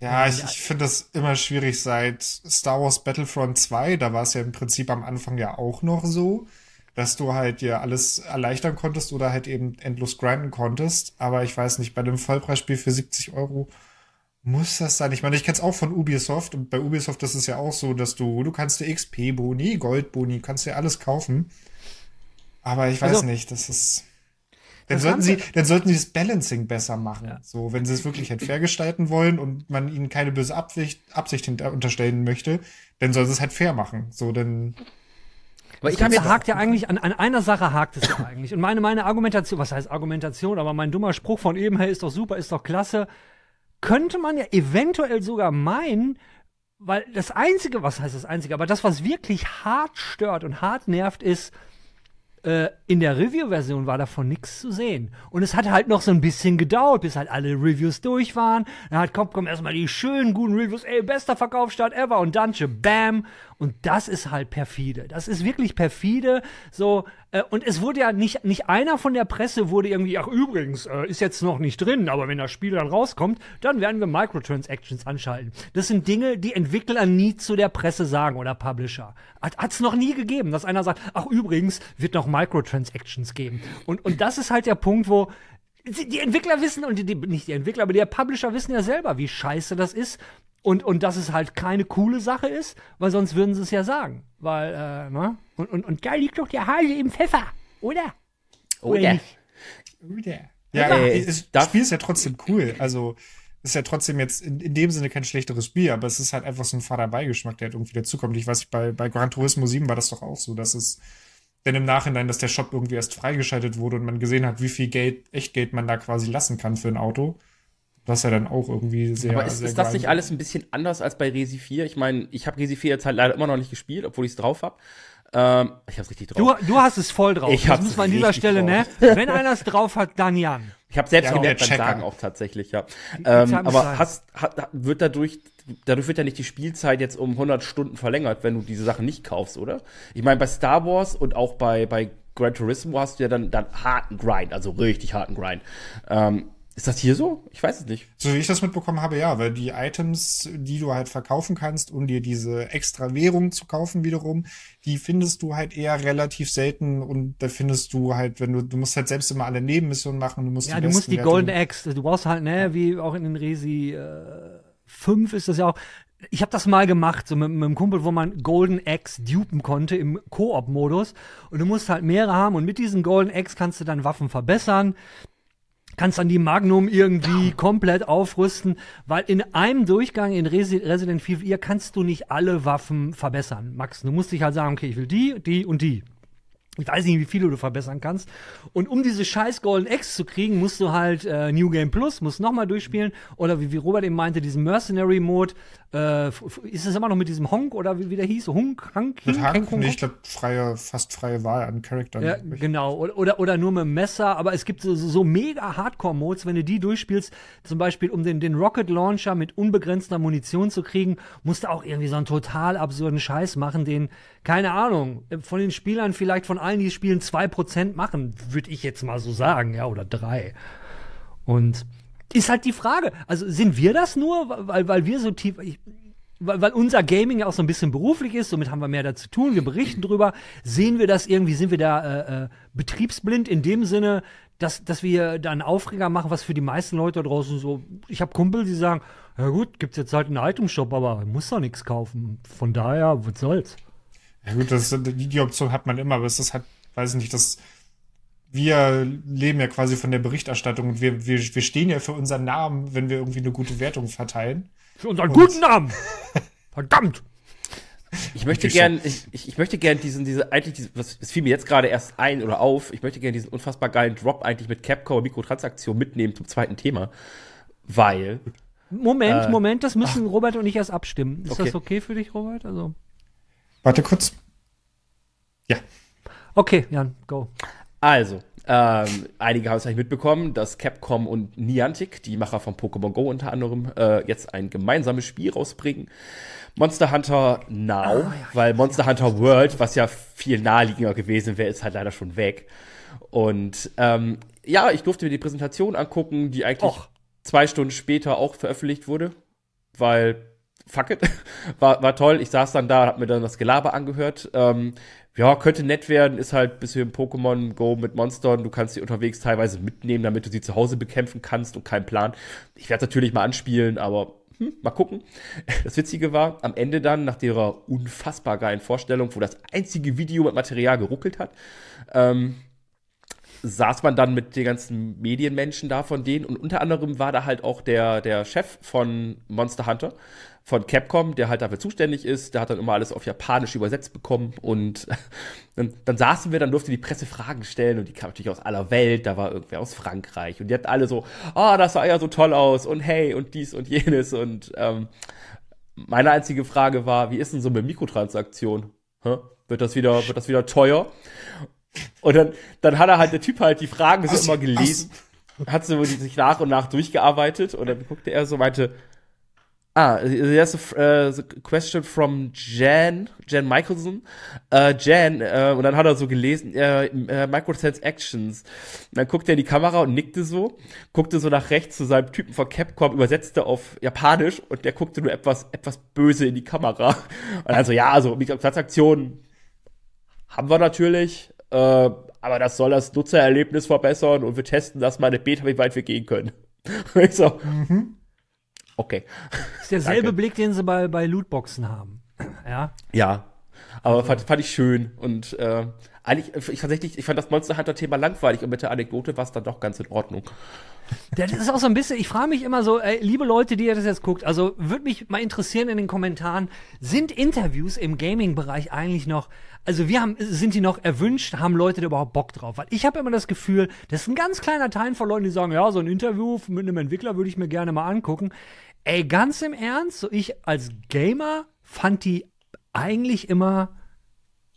Ja, ich, ich finde das immer schwierig seit Star Wars Battlefront 2. Da war es ja im Prinzip am Anfang ja auch noch so, dass du halt dir alles erleichtern konntest oder halt eben endlos grinden konntest. Aber ich weiß nicht, bei einem Vollpreisspiel für 70 Euro muss das sein. Ich meine, ich kenne es auch von Ubisoft und bei Ubisoft ist es ja auch so, dass du, du kannst dir XP-Boni, Gold-Boni, kannst dir alles kaufen. Aber ich weiß Also- nicht, das ist. Dann Das sollten, sie, dann sollten sie das Balancing besser machen. So, wenn sie es wirklich halt fair gestalten wollen und man ihnen keine böse Absicht, Absicht hinter, unterstellen möchte, dann sollen sie es halt fair machen. So, dann. Aber Das ich habe jetzt hakt ja eigentlich, an, an einer Sache hakt es ja eigentlich. Und meine, meine Argumentation, was heißt Argumentation, aber mein dummer Spruch von eben, hey, ist doch super, ist doch klasse, könnte man ja eventuell sogar meinen, weil das Einzige, was heißt das Einzige, aber das, was wirklich hart stört und hart nervt, ist, äh, in der Review-Version war davon nichts zu sehen. Und es hat halt noch so ein bisschen gedauert, bis halt alle Reviews durch waren. Dann hat Capcom erstmal die schönen, guten Reviews, ey, bester Verkaufsstart ever und dann bam. Und das ist halt perfide. Das ist wirklich perfide. So, äh, und es wurde ja nicht, nicht einer von der Presse wurde irgendwie, ach übrigens, äh, ist jetzt noch nicht drin, aber wenn das Spiel dann rauskommt, dann werden wir Microtransactions anschalten. Das sind Dinge, die Entwickler nie zu der Presse sagen oder Publisher. Hat es noch nie gegeben, dass einer sagt, ach übrigens, wird noch Microtransactions geben. Und, und das ist halt der Punkt, wo die Entwickler wissen, und die, nicht die Entwickler, aber die Publisher wissen ja selber, wie scheiße das ist. Und, und dass es halt keine coole Sache ist, weil sonst würden sie es ja sagen. Weil, äh, ne? Und, und, und da liegt doch der Hase im Pfeffer, oder? Oder? nicht? Ja, Äh, das Spiel ist ja trotzdem cool. Also ist ja trotzdem jetzt in, in dem Sinne kein schlechteres Spiel, aber es ist halt einfach so ein fader Beigeschmack, der halt irgendwie dazukommt. Ich weiß nicht, bei, bei Gran Turismo 7 war das doch auch so, dass es denn im Nachhinein, dass der Shop irgendwie erst freigeschaltet wurde und man gesehen hat, wie viel Geld, Echtgeld man da quasi lassen kann für ein Auto. Was ja dann auch irgendwie sehr. Aber ist, sehr ist das nicht alles ein bisschen anders als bei Resi 4? Ich meine, ich habe Resi 4 jetzt halt leider immer noch nicht gespielt, obwohl ich es drauf habe. Ähm, ich hab's richtig drauf. Du, du hast es voll drauf. Ich das muss man an dieser Stelle, ne? Wenn einer es drauf hat, dann Jan. Ich habe selbst Ja, gemerkt beim Checker. Sagen auch tatsächlich, ja. Ähm, aber hast, hat, wird dadurch, dadurch wird ja nicht die Spielzeit jetzt um 100 Stunden verlängert, wenn du diese Sachen nicht kaufst, oder? Ich meine, bei Star Wars und auch bei, bei Gran Turismo hast du ja dann, dann harten Grind, also richtig harten Grind. Ähm, ist das hier so? Ich weiß es nicht. So wie ich das mitbekommen habe, ja, weil die Items, die du halt verkaufen kannst, um dir diese extra Währung zu kaufen wiederum, die findest du halt eher relativ selten und da findest du halt, wenn du, du musst halt selbst immer alle Nebenmissionen machen, du musst Ja, die du musst die Golden Axe, du brauchst halt, ne, wie auch in den Resi äh, 5 ist das ja auch. Ich habe das mal gemacht, so mit, mit einem Kumpel, wo man Golden Axe dupen konnte im Koop-Modus. Und du musst halt mehrere haben und mit diesen Golden Axe kannst du dann Waffen verbessern. Kannst dann die Magnum irgendwie komplett aufrüsten, weil in einem Durchgang in Resi Resident 4 kannst du nicht alle Waffen verbessern, Max. Du musst dich halt sagen, okay, ich will die, die und die. Ich weiß nicht, wie viele du verbessern kannst. Und um diese scheiß Golden X zu kriegen, musst du halt äh, New Game Plus, musst nochmal durchspielen. Oder wie, wie Robert eben meinte, diesen Mercenary Mode. Äh, ist es immer noch mit diesem Honk oder wie, wie der hieß? Hunk? Hank? Mit Hink? Haken, Hink? nee, ich glaube, freie, fast freie Wahl an Charakteren. Ja, genau. Oder, oder, oder nur mit dem Messer. Aber es gibt so, so mega Hardcore-Modes, wenn du die durchspielst, zum Beispiel um den, den Rocket Launcher mit unbegrenzter Munition zu kriegen, musst du auch irgendwie so einen total absurden Scheiß machen, den, keine Ahnung, von den Spielern vielleicht von allen, die spielen, 2% machen, würde ich jetzt mal so sagen, ja, oder drei. Und ist halt die Frage, also sind wir das nur, weil, weil wir so tief, ich, weil, weil unser Gaming ja auch so ein bisschen beruflich ist, somit haben wir mehr dazu tun, wir berichten drüber, sehen wir das irgendwie, sind wir da äh, äh, betriebsblind in dem Sinne, dass, dass wir da einen Aufreger machen, was für die meisten Leute da draußen so, ich habe Kumpel, die sagen, ja gut, gibt's jetzt halt einen Itemshop, aber muss doch nichts kaufen. Von daher, was soll's? Ja gut, das, die, die Option hat man immer, aber es ist halt, weiß ich nicht, das, wir leben ja quasi von der Berichterstattung und wir, wir, wir stehen ja für unseren Namen, wenn wir irgendwie eine gute Wertung verteilen. Für unseren guten Namen! Verdammt! Ich möchte gern, ich, ich möchte gern diesen, diese, eigentlich, diese, was, es fiel mir jetzt gerade erst ein oder auf, ich möchte gern diesen unfassbar geilen Drop eigentlich mit Capcom und Mikrotransaktion mitnehmen zum zweiten Thema. Weil, Moment, Äh, Moment, das müssen Robert und ich erst abstimmen. Ist Okay. das okay für dich, Robert? Also. Warte kurz. Ja. Okay, Jan, go. Also, ähm, einige haben es eigentlich mitbekommen, dass Capcom und Niantic, die Macher von Pokémon Go unter anderem, äh, jetzt ein gemeinsames Spiel rausbringen. Monster Hunter Now, weil Monster Hunter World, was ja viel naheliegender gewesen wäre, ist halt leider schon weg. Und ähm, ja, ich durfte mir die Präsentation angucken, die eigentlich Och. zwei Stunden später auch veröffentlicht wurde, weil fuck it, war, war toll. Ich saß dann da, hab mir dann das Gelaber angehört. Ähm, ja, könnte nett werden, ist halt ein bisschen Pokémon Go mit Monstern. Du kannst sie unterwegs teilweise mitnehmen, damit du sie zu Hause bekämpfen kannst und keinen Plan. Ich werde natürlich mal anspielen, aber hm, mal gucken. Das Witzige war, am Ende dann, nach ihrer unfassbar geilen Vorstellung, wo das einzige Video mit Material geruckelt hat, ähm, saß man dann mit den ganzen Medienmenschen da von denen und unter anderem war da halt auch der, der Chef von Monster Hunter, von Capcom, der halt dafür zuständig ist, der hat dann immer alles auf Japanisch übersetzt bekommen und dann, dann saßen wir, dann durfte die Presse Fragen stellen und die kam natürlich aus aller Welt, da war irgendwer aus Frankreich und die hatten alle so, ah, das sah ja so toll aus und hey und dies und jenes und ähm, meine einzige Frage war, wie ist denn so mit Mikrotransaktion? Hä? Wird das wieder, wird das wieder teuer? Und dann, dann hat er halt, der Typ halt die Fragen so immer gelesen, hat so sich nach und nach durchgearbeitet und dann guckte er so, meinte, ah, there's a, f- äh, the question from Jan, Jan Michelson, äh, Jan, äh, und dann hat er so gelesen, äh, äh, Microtransactions. Und dann guckte er in die Kamera und nickte so, guckte so nach rechts zu seinem Typen von Capcom, übersetzte auf Japanisch und der guckte nur etwas, etwas böse in die Kamera. Und dann so, ja, also Mikrotransaktionen haben wir natürlich, äh, aber das soll das Nutzererlebnis verbessern und wir testen das mal in der Beta, wie weit wir gehen können. Ich so, okay. ist derselbe Danke. Blick, den sie bei, bei Lootboxen haben. Ja. Ja, aber fand, fand ich schön und äh, eigentlich, ich tatsächlich, ich fand das Monster Hunter Thema langweilig und mit der Anekdote war es dann doch ganz in Ordnung. Das ist auch so ein bisschen, ich frage mich immer so, ey, liebe Leute, die ihr das jetzt guckt, also würde mich mal interessieren in den Kommentaren, sind Interviews im Gaming-Bereich eigentlich noch, also wir haben, sind die noch erwünscht, haben Leute da überhaupt Bock drauf? Weil ich habe immer das Gefühl, das ist ein ganz kleiner Teil von Leuten, die sagen, ja, so ein Interview mit einem Entwickler würde ich mir gerne mal angucken. Ey, ganz im Ernst, so ich als Gamer fand die eigentlich immer,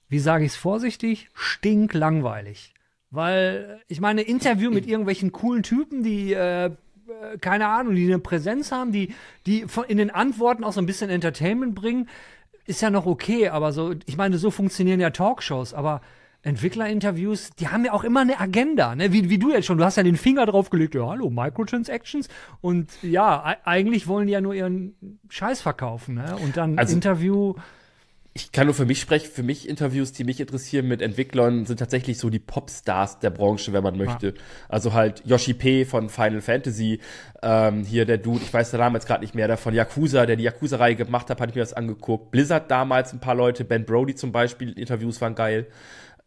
wie sage ich es vorsichtig, stinklangweilig. Weil, ich meine, Interview mit irgendwelchen coolen Typen, die, äh, äh, keine Ahnung, die eine Präsenz haben, die, die in den Antworten auch so ein bisschen Entertainment bringen, ist ja noch okay, aber so, ich meine, so funktionieren ja Talkshows, aber Entwicklerinterviews, die haben ja auch immer eine Agenda, ne? Wie, wie du jetzt schon, du hast ja den Finger drauf gelegt, ja, hallo, Microtransactions. Und ja, eigentlich wollen die ja nur ihren Scheiß verkaufen, ne? Und dann Also- Interview. Ich kann nur für mich sprechen. Für mich Interviews, die mich interessieren mit Entwicklern, sind tatsächlich so die Popstars der Branche, wenn man möchte. Also halt Yoshi P. von Final Fantasy, ähm, hier der Dude, ich weiß den Namen jetzt gerade nicht mehr, der von Yakuza, der die Yakuza-Reihe gemacht hat, hatte ich mir das angeguckt. Blizzard damals ein paar Leute, Ben Brody zum Beispiel, Interviews waren geil.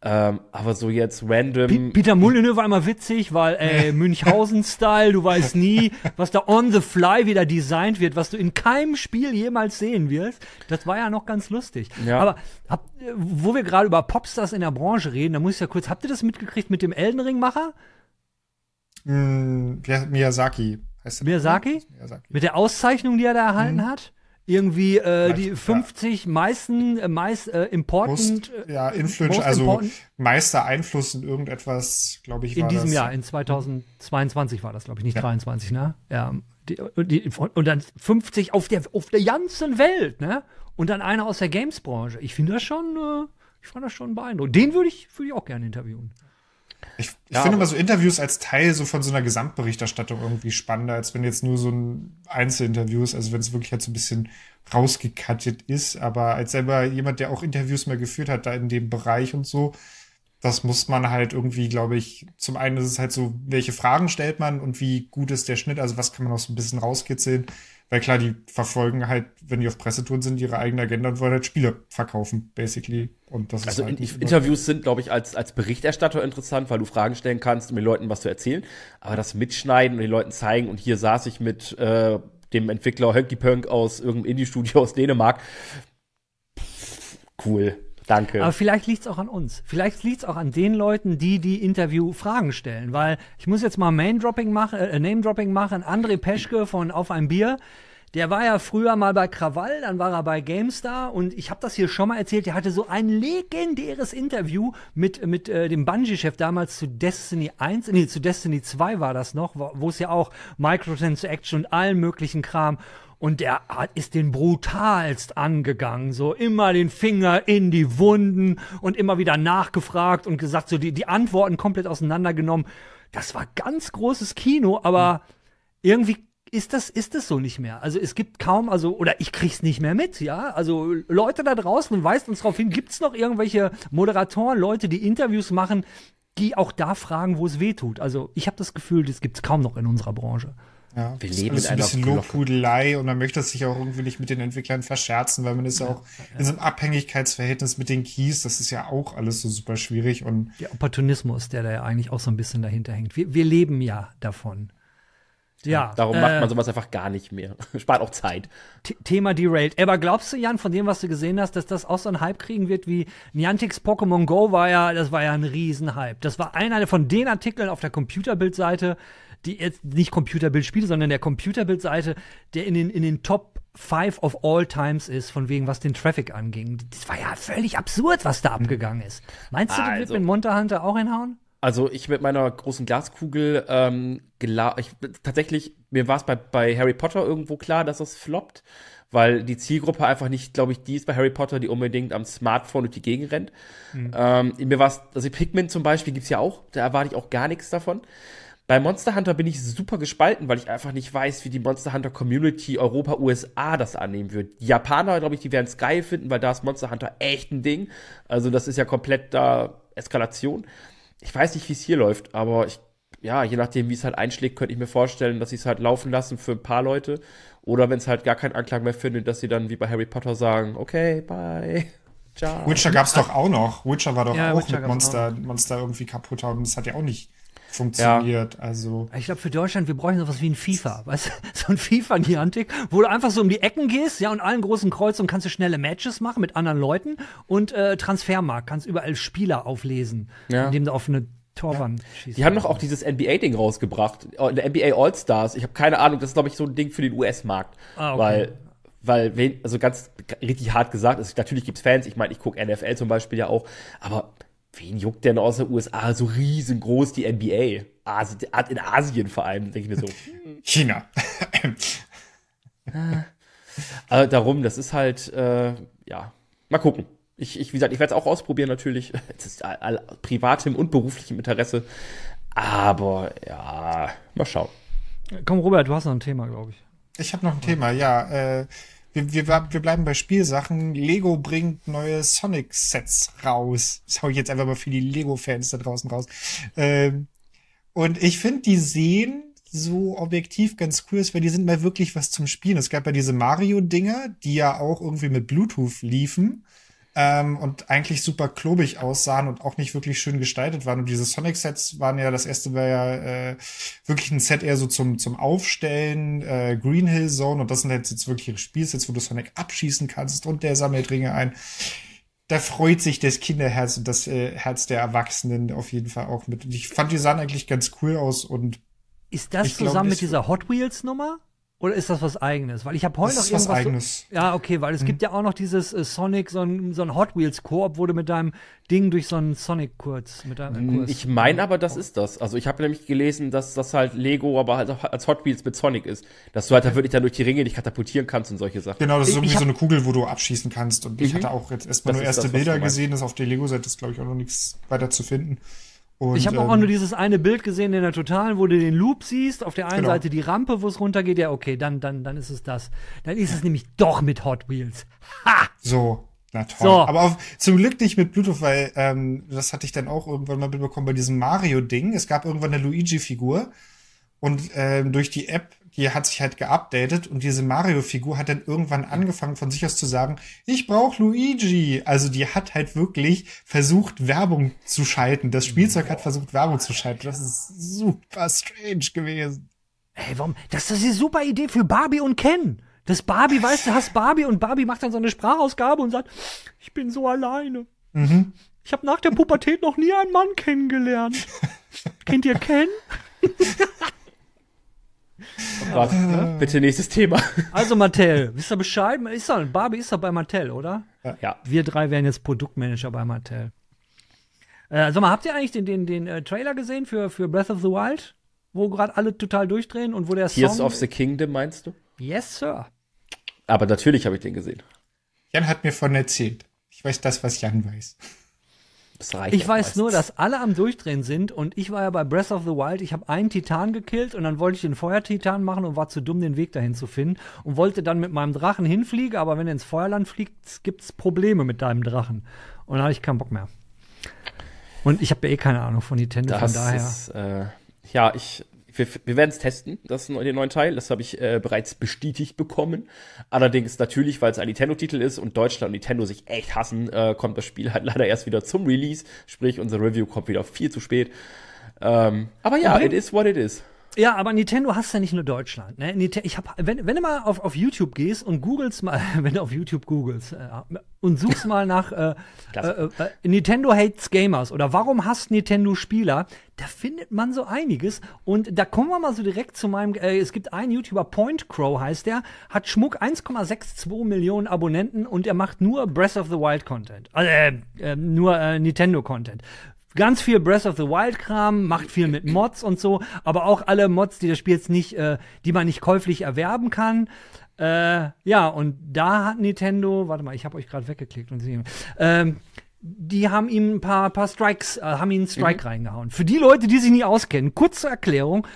Ähm, aber so jetzt random. Peter Molyneux war immer witzig, weil äh, Münchhausen-Style, du weißt nie, was da on the fly wieder designt wird, was du in keinem Spiel jemals sehen wirst. Das war ja noch ganz lustig. Ja. Aber hab, wo wir gerade über Popstars in der Branche reden, da muss ich ja kurz, habt ihr das mitgekriegt mit dem Elden Ring-Macher? Mm, wie heißt- Miyazaki heißt der. Miyazaki? Miyazaki. Mit der Auszeichnung, die er da erhalten hat? Irgendwie äh, die ja. 50 meisten, äh, meist äh, important Most, äh, ja, Influencer, also important- Meister Einfluss in irgendetwas, glaube ich, In war diesem das. Jahr, in 2022 war das, glaube ich, nicht 23, ne? Ja. Die, und, die, und dann 50 auf der, auf der ganzen Welt, ne? Und dann einer aus der Games-Branche. Ich finde das schon, äh, ich fand das schon beeindruckend. Den würde ich, würde ich auch gerne interviewen. Ich, ich Ja, finde aber- immer so Interviews als Teil so von so einer Gesamtberichterstattung irgendwie spannender, als wenn jetzt nur so ein Einzelinterviews, also wenn es wirklich halt so ein bisschen rausgekattet ist, aber als selber jemand, der auch Interviews mal geführt hat, da in dem Bereich und so, das muss man halt irgendwie, glaube ich, zum einen ist es halt so, welche Fragen stellt man und wie gut ist der Schnitt, also was kann man auch so ein bisschen rauskitzeln, weil klar, die verfolgen halt, wenn die auf Pressetouren sind, ihre eigene Agenda und wollen halt Spiele verkaufen, basically. Und das Also ist halt in, Interviews sind, glaube ich, als, als Berichterstatter interessant, weil du Fragen stellen kannst, um den Leuten was zu erzählen. Aber das Mitschneiden und den Leuten zeigen, und hier saß ich mit äh, dem Entwickler Hönky Pönk aus irgendeinem Indie-Studio aus Dänemark. Cool. Danke. Aber vielleicht liegt es auch an uns. Vielleicht liegt es auch an den Leuten, die die Interview-Fragen stellen. Weil ich muss jetzt mal Main-Dropping machen, äh, Name-Dropping machen. André Peschke von Auf ein Bier. Der war ja früher mal bei Krawall, dann war er bei GameStar und ich habe das hier schon mal erzählt, der hatte so ein legendäres Interview mit, mit äh, dem Bungie-Chef damals zu Destiny 1, nee, zu Destiny 2 war das noch, wo wo es ja auch Microtransaction und allen möglichen Kram und hat, ist den brutalst angegangen, so immer den Finger in die Wunden und immer wieder nachgefragt und gesagt, so die, die Antworten komplett auseinandergenommen. Das war ganz großes Kino, aber irgendwie ist das, ist das so nicht mehr. Also es gibt kaum, also, oder ich krieg's nicht mehr mit, ja. Also Leute da draußen, weist uns darauf hin, gibt's noch irgendwelche Moderatoren, Leute, die Interviews machen, die auch da fragen, wo es weh tut. Also ich habe das Gefühl, das gibt's kaum noch in unserer Branche. Ja, Wir das ist leben alles in ein bisschen Glocke. Lobhudelei und man möchte sich auch irgendwie nicht mit den Entwicklern verscherzen, weil man ist ja auch in so einem Abhängigkeitsverhältnis mit den Keys, das ist ja auch alles so super schwierig und Der Opportunismus, der da ja eigentlich auch so ein bisschen dahinter hängt. Wir, wir leben ja davon. Ja, Darum äh, macht man sowas einfach gar nicht mehr. Spart auch Zeit. Thema Derailed. Aber glaubst du, Jan, von dem, was du gesehen hast, dass das auch so einen Hype kriegen wird wie Niantic's Pokémon Go war ja, das war ja ein Riesenhype. Das war einer von den Artikeln auf der Computerbildseite, die jetzt nicht Computerbildspiele, sondern der Computerbildseite, der in den, in den Top Five of all times ist, von wegen, was den Traffic anging. Das war ja völlig absurd, was da abgegangen ist. Meinst du, das wird Also- mit Monster Hunter auch hinhauen? Also ich mit meiner großen Glaskugel ähm, ich, tatsächlich, mir war es bei, bei Harry Potter irgendwo klar, dass es floppt, weil die Zielgruppe einfach nicht, glaube ich, die ist bei Harry Potter, die unbedingt am Smartphone durch die Gegend rennt. Ähm, mir war es, also Pikmin zum Beispiel gibt's ja auch, da erwarte ich auch gar nichts davon. Bei Monster Hunter bin ich super gespalten, weil ich einfach nicht weiß, wie die Monster Hunter Community Europa, USA das annehmen wird. Die Japaner, glaube ich, die werden es geil finden, weil da ist Monster Hunter echt ein Ding. Also das ist ja komplett da Eskalation. Ich weiß nicht, wie es hier läuft, aber ich, ja, je nachdem, wie es halt einschlägt, könnte ich mir vorstellen, dass sie es halt laufen lassen für ein paar Leute. Oder wenn es halt gar keinen Anklang mehr findet, dass sie dann wie bei Harry Potter sagen, okay, bye. Ciao. Witcher gab's doch auch noch. Witcher war doch Ja, auch Witcher mit Monster, Monster irgendwie kaputt und das hat ja auch nicht funktioniert. Also Ich glaube, für Deutschland, wir brauchen sowas wie ein FIFA, weißt du? So ein FIFA-Niantic, wo du einfach so um die Ecken gehst, ja, und allen großen Kreuzen kannst du schnelle Matches machen mit anderen Leuten und äh, Transfermarkt, kannst überall Spieler auflesen, Ja. indem du auf eine Torwand schießt. Die haben doch auch dieses NBA-Ding rausgebracht, äh, der NBA All-Stars. Ich habe keine Ahnung, das ist, glaube ich, so ein Ding für den US-Markt. Ah, okay. Weil, weil, also ganz richtig hart gesagt, also natürlich gibt's Fans, ich meine, ich gucke NFL zum Beispiel ja auch, aber wen juckt denn aus den USA so riesengroß die NBA? Asi in Asien vor allem, denke ich mir so. China. äh, darum, das ist halt, äh, ja, mal gucken. Ich, ich wie gesagt, ich werde es auch ausprobieren natürlich. Es ist all, all, privatem und beruflichem Interesse. Aber ja, mal schauen. Komm, Robert, du hast noch ein Thema, glaube ich. Ich habe noch ein Thema, ja. Äh, wir, wir, wir bleiben bei Spielsachen. Lego bringt neue Sonic-Sets raus. Das hau ich jetzt einfach mal für die Lego-Fans da draußen raus. Ähm, und ich finde, die sehen so objektiv ganz cool weil die sind mal wirklich was zum Spielen. Es gab ja diese Mario-Dinger, die ja auch irgendwie mit Bluetooth liefen. Ähm, und eigentlich super klobig aussahen und auch nicht wirklich schön gestaltet waren. Und diese Sonic-Sets waren ja, das erste war ja äh, wirklich ein Set eher so zum, zum Aufstellen, äh, Green Hill Zone und das sind jetzt, jetzt wirklich Spielsets, wo du Sonic abschießen kannst und der sammelt Ringe ein. Da freut sich das Kinderherz und das äh, Herz der Erwachsenen auf jeden Fall auch mit. Und ich fand, die sahen eigentlich ganz cool aus und Ist das glaub, zusammen das- mit dieser Hot Wheels Nummer? Oder ist das was eigenes? Weil ich habe heute Das noch ist was irgendwas. Eigenes. ja, okay, weil es gibt ja auch noch dieses äh, Sonic, so ein, so ein Hot Wheels Koop, wo du mit deinem Ding durch so einen Sonic kurz mit deinem äh, Kurs. Ich meine aber, das ist das. Also ich habe nämlich gelesen, dass das halt Lego, aber halt auch als Hot Wheels mit Sonic ist. Dass du halt da wirklich dann durch die Ringe dich katapultieren kannst und solche Sachen. Genau, das ist Ich- irgendwie ich so eine Kugel, wo du abschießen kannst. Und ich hatte auch jetzt erstmal Das nur erste das, was Bilder gesehen. Das auf der Lego-Seite ist, glaube ich, auch noch nichts weiter zu finden. Und, Ich habe auch ähm, nur dieses eine Bild gesehen in der Totalen, wo du den Loop siehst. Auf der einen Genau. Seite die Rampe, wo es runtergeht. Ja, okay, dann, dann, dann ist es das. Dann ist es nämlich doch mit Hot Wheels. So, na toll. So. Aber auf, zum Glück nicht mit Bluetooth, weil ähm, das hatte ich dann auch irgendwann mal mitbekommen bei diesem Mario-Ding. Es gab irgendwann eine Luigi-Figur und ähm, durch die App, die hat sich halt geupdatet und diese Mario-Figur hat dann irgendwann angefangen von sich aus zu sagen, ich brauche Luigi. Also die hat halt wirklich versucht, Werbung zu schalten. Das Spielzeug hat versucht, Werbung zu schalten. Das ist super strange gewesen. Ey, warum? Das ist eine super Idee für Barbie und Ken. Das Barbie, weißt du, hast Barbie und Barbie macht dann so eine Sprachausgabe und sagt, ich bin so alleine. Mhm. Ich habe nach der Pubertät noch nie einen Mann kennengelernt. Kennt ihr Ken? Gott, ne? Bitte nächstes Thema. Also Mattel, wisst ihr Bescheid? Ist doch, Barbie ist doch bei Mattel, oder? ja. Wir drei wären jetzt Produktmanager bei Mattel. Äh, sag mal, habt ihr eigentlich den, den, den äh, Trailer gesehen für, für Breath of the Wild? Wo gerade alle total durchdrehen und wo der Tears Song... of the Kingdom meinst du? yes, Sir. Aber natürlich habe ich den gesehen. Jan hat mir von erzählt. Ich weiß das, was Jan weiß. Das reicht Ich weiß meistens. nur, dass alle am Durchdrehen sind und ich war ja bei Breath of the Wild. Ich habe einen Titan gekillt und dann wollte ich den Feuertitan machen und war zu dumm, den Weg dahin zu finden und wollte dann mit meinem Drachen hinfliegen, aber wenn er ins Feuerland fliegt, gibt's Probleme mit deinem Drachen. Und dann hatte ich keinen Bock mehr. Und ich habe ja eh keine Ahnung von Nintendo, Das von daher. ist, äh, ja, ich, wir, wir werden es testen, das den neuen Teil. Das habe ich äh, bereits bestätigt bekommen. Allerdings natürlich, weil es ein Nintendo-Titel ist und Deutschland und Nintendo sich echt hassen, äh, kommt das Spiel halt leider erst wieder zum Release. Sprich, unser Review kommt wieder viel zu spät. Ähm, aber ja, it is what it is. Ja, aber Nintendo hast ja nicht nur Deutschland. Ne? Ich hab, wenn, wenn du mal auf, auf YouTube gehst und googelst mal, wenn du auf YouTube googelst äh, und suchst mal nach äh, äh, äh, Nintendo hates Gamers oder warum hasst Nintendo Spieler, da findet man so einiges. Und da kommen wir mal so direkt zu meinem, äh, es gibt einen YouTuber, Point Crow heißt der, hat Schmuck 1,62 Millionen Abonnenten und er macht nur Breath of the Wild Content. Also, äh, äh, nur Nintendo Content ganz viel Breath of the Wild Kram, macht viel mit Mods und so, aber auch alle Mods, die das Spiel jetzt nicht, äh, die man nicht käuflich erwerben kann. Äh, ja, und da hat Nintendo, warte mal, ich habe euch gerade weggeklickt und sie, ähm, die haben ihm ein paar, paar Strikes, äh, haben ihn einen Strike reingehauen. Für die Leute, die sich nicht auskennen, kurze Erklärung.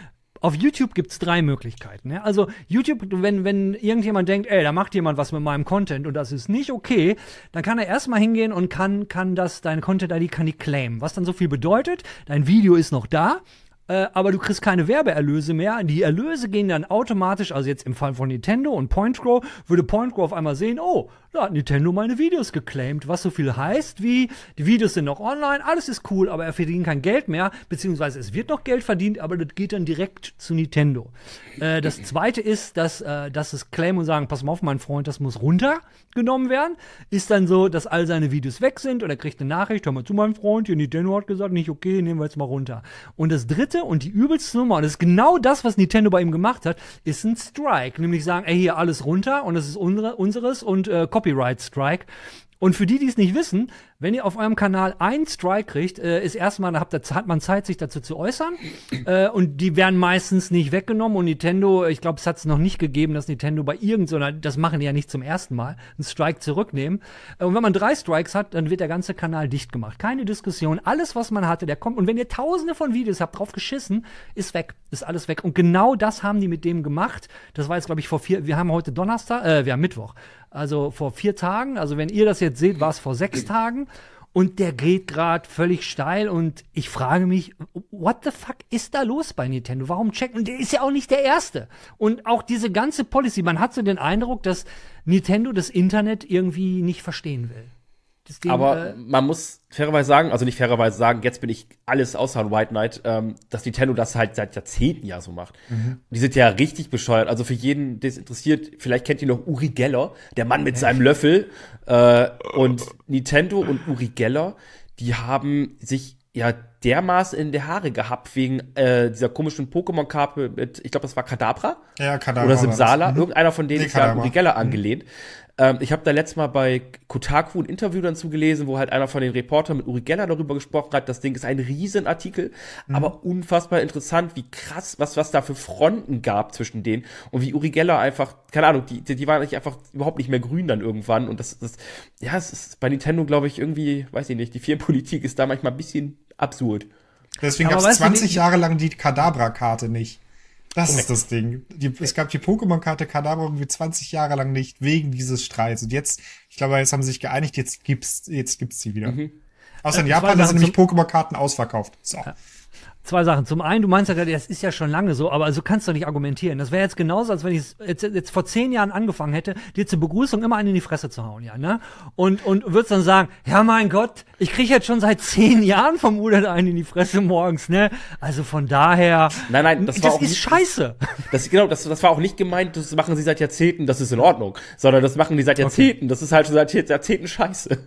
Auf YouTube gibt's drei Möglichkeiten. Ne? Also YouTube, wenn, wenn irgendjemand denkt, ey, da macht jemand was mit meinem Content und das ist nicht okay, dann kann er erstmal hingehen und kann, kann das, deine Content-ID kann die claimen. Was dann so viel bedeutet, dein Video ist noch da, äh, aber du kriegst keine Werbeerlöse mehr. Die Erlöse gehen dann automatisch, also jetzt im Fall von Nintendo und PointGrow, würde PointGrow auf einmal sehen, oh, da hat Nintendo meine Videos geclaimed, was so viel heißt wie, die Videos sind noch online, alles ist cool, aber er verdient kein Geld mehr, beziehungsweise es wird noch Geld verdient, aber das geht dann direkt zu Nintendo. Äh, das zweite ist, dass, äh, dass es claimen und sagen, pass mal auf, mein Freund, das muss runtergenommen werden. Ist dann so, dass all seine Videos weg sind und er kriegt eine Nachricht, hör mal zu, mein Freund, hier Nintendo hat gesagt, nicht okay, nehmen wir jetzt mal runter. Und das dritte und die übelste Nummer, und das ist genau das, was Nintendo bei ihm gemacht hat, ist ein Strike. Nämlich sagen, ey, hier alles runter und das ist unsere, unseres und äh, Copyright Strike. Und für die, die es nicht wissen, wenn ihr auf eurem Kanal einen Strike kriegt, äh, ist erstmal, da habt ihr, hat man Zeit, sich dazu zu äußern. Äh, und die werden meistens nicht weggenommen. Und Nintendo, ich glaube, es hat es noch nicht gegeben, dass Nintendo bei irgendeiner, das machen die ja nicht zum ersten Mal, einen Strike zurücknehmen. Äh, und wenn man drei Strikes hat, dann wird der ganze Kanal dicht gemacht. Keine Diskussion. Alles, was man hatte, der kommt. Und wenn ihr tausende von Videos habt, drauf geschissen, ist weg. Ist alles weg. Und genau das haben die mit dem gemacht. Das war jetzt, glaube ich, vor vier, wir haben heute Donnerstag, äh, wir haben Mittwoch. Also vor vier Tagen. Also wenn ihr das jetzt seht, war es vor sechs Tagen. Und der geht gerade völlig steil und ich frage mich, what the fuck ist da los bei Nintendo? Warum checken? Und der ist ja auch nicht der Erste. Und auch diese ganze Policy, man hat so den Eindruck, dass Nintendo das Internet irgendwie nicht verstehen will. Ding, Aber äh, man muss fairerweise sagen, also nicht fairerweise sagen, jetzt bin ich alles außer ein White Knight, ähm, dass Nintendo das halt seit Jahrzehnten ja so macht. Die sind ja richtig bescheuert. Also für jeden, der es interessiert, vielleicht kennt ihr noch Uri Geller, der Mann mit seinem Löffel. Äh, und Nintendo und Uri Geller, die haben sich ja dermaßen in die Haare gehabt wegen äh, dieser komischen Pokémon-Karpe mit, ich glaube, das war Kadabra Ja, Kadabra oder. Simsala. Mhm. Irgendeiner von denen Nee, ist ja. Uri Geller angelehnt. Ähm, ich habe da letztes Mal bei Kotaku ein Interview dazu gelesen, wo halt einer von den Reportern mit Uri Geller darüber gesprochen hat. Das Ding ist ein Riesenartikel, Mhm. aber unfassbar interessant, wie krass, was, was da für Fronten gab zwischen denen und wie Uri Geller einfach, keine Ahnung, die, die die waren eigentlich einfach überhaupt nicht mehr grün dann irgendwann und das, das ja, es ist bei Nintendo, glaube ich, irgendwie, weiß ich nicht, die Firmenpolitik ist da manchmal ein bisschen absurd. Deswegen gab es weißt du, 20 die- Jahre lang die Kadabra-Karte nicht. Das ist das Ding. Die, es gab die Pokémon-Karte Kadabra irgendwie 20 Jahre lang nicht wegen dieses Streits. Und jetzt, ich glaube, jetzt haben sie sich geeinigt, jetzt gibt's, jetzt gibt's sie wieder. Außer in Äh, Japan sind nämlich Pokémon-Karten ausverkauft. So. Zwei Sachen. Zum einen, du meinst ja gerade, das ist ja schon lange so, aber so kannst du doch nicht argumentieren. Das wäre jetzt genauso, als wenn ich es jetzt, jetzt vor zehn Jahren angefangen hätte, dir zur Begrüßung immer einen in die Fresse zu hauen, ja, ne? Und, und würdest dann sagen, ja mein Gott, ich kriege jetzt schon seit zehn Jahren vom Udan einen in die Fresse morgens, ne? Also von daher. Nein, nein, das war auch ist nicht- scheiße. Das, genau, das, das war auch nicht gemeint, das machen sie seit Jahrzehnten, das ist in Ordnung, sondern das machen die seit Jahrzehnten, das ist halt schon seit Jahrzehnten scheiße.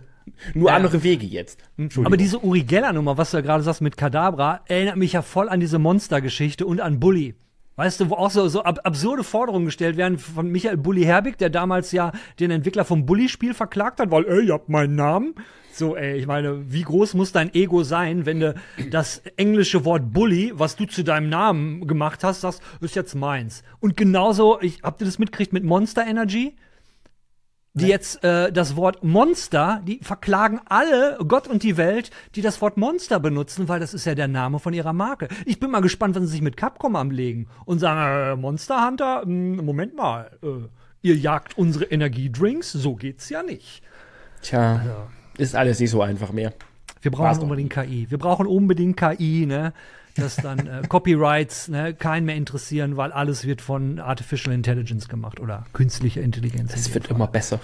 Nur andere Wege jetzt. Aber diese Uri Geller-Nummer, was du ja gerade sagst mit Kadabra, erinnert mich ja voll an diese Monster-Geschichte und an Bully. Weißt du, wo auch so, so ab absurde Forderungen gestellt werden von Michael Bully Herbig, der damals ja den Entwickler vom Bully-Spiel verklagt hat, weil, ey, ihr habt meinen Namen. So, ey, ich meine, wie groß muss dein Ego sein, wenn du das englische Wort Bully, was du zu deinem Namen gemacht hast, sagst, ist jetzt meins. Und genauso, ich, habt ihr das mitkriegt mit Monster Energy? Die jetzt äh, das Wort Monster, die verklagen alle Gott und die Welt, die das Wort Monster benutzen, weil das ist ja der Name von ihrer Marke. Ich bin mal gespannt, wenn sie sich mit Capcom anlegen und sagen, äh, Monster Hunter, mh, Moment mal, äh, ihr jagt unsere Energiedrinks, so geht's ja nicht. Tja, ist alles nicht so einfach mehr. Wir War's brauchen doch. unbedingt KI. Wir brauchen unbedingt KI, ne? Dass dann äh, Copyrights ne, keinen mehr interessieren, weil alles wird von Artificial Intelligence gemacht oder künstlicher Intelligenz. Es wird immer besser.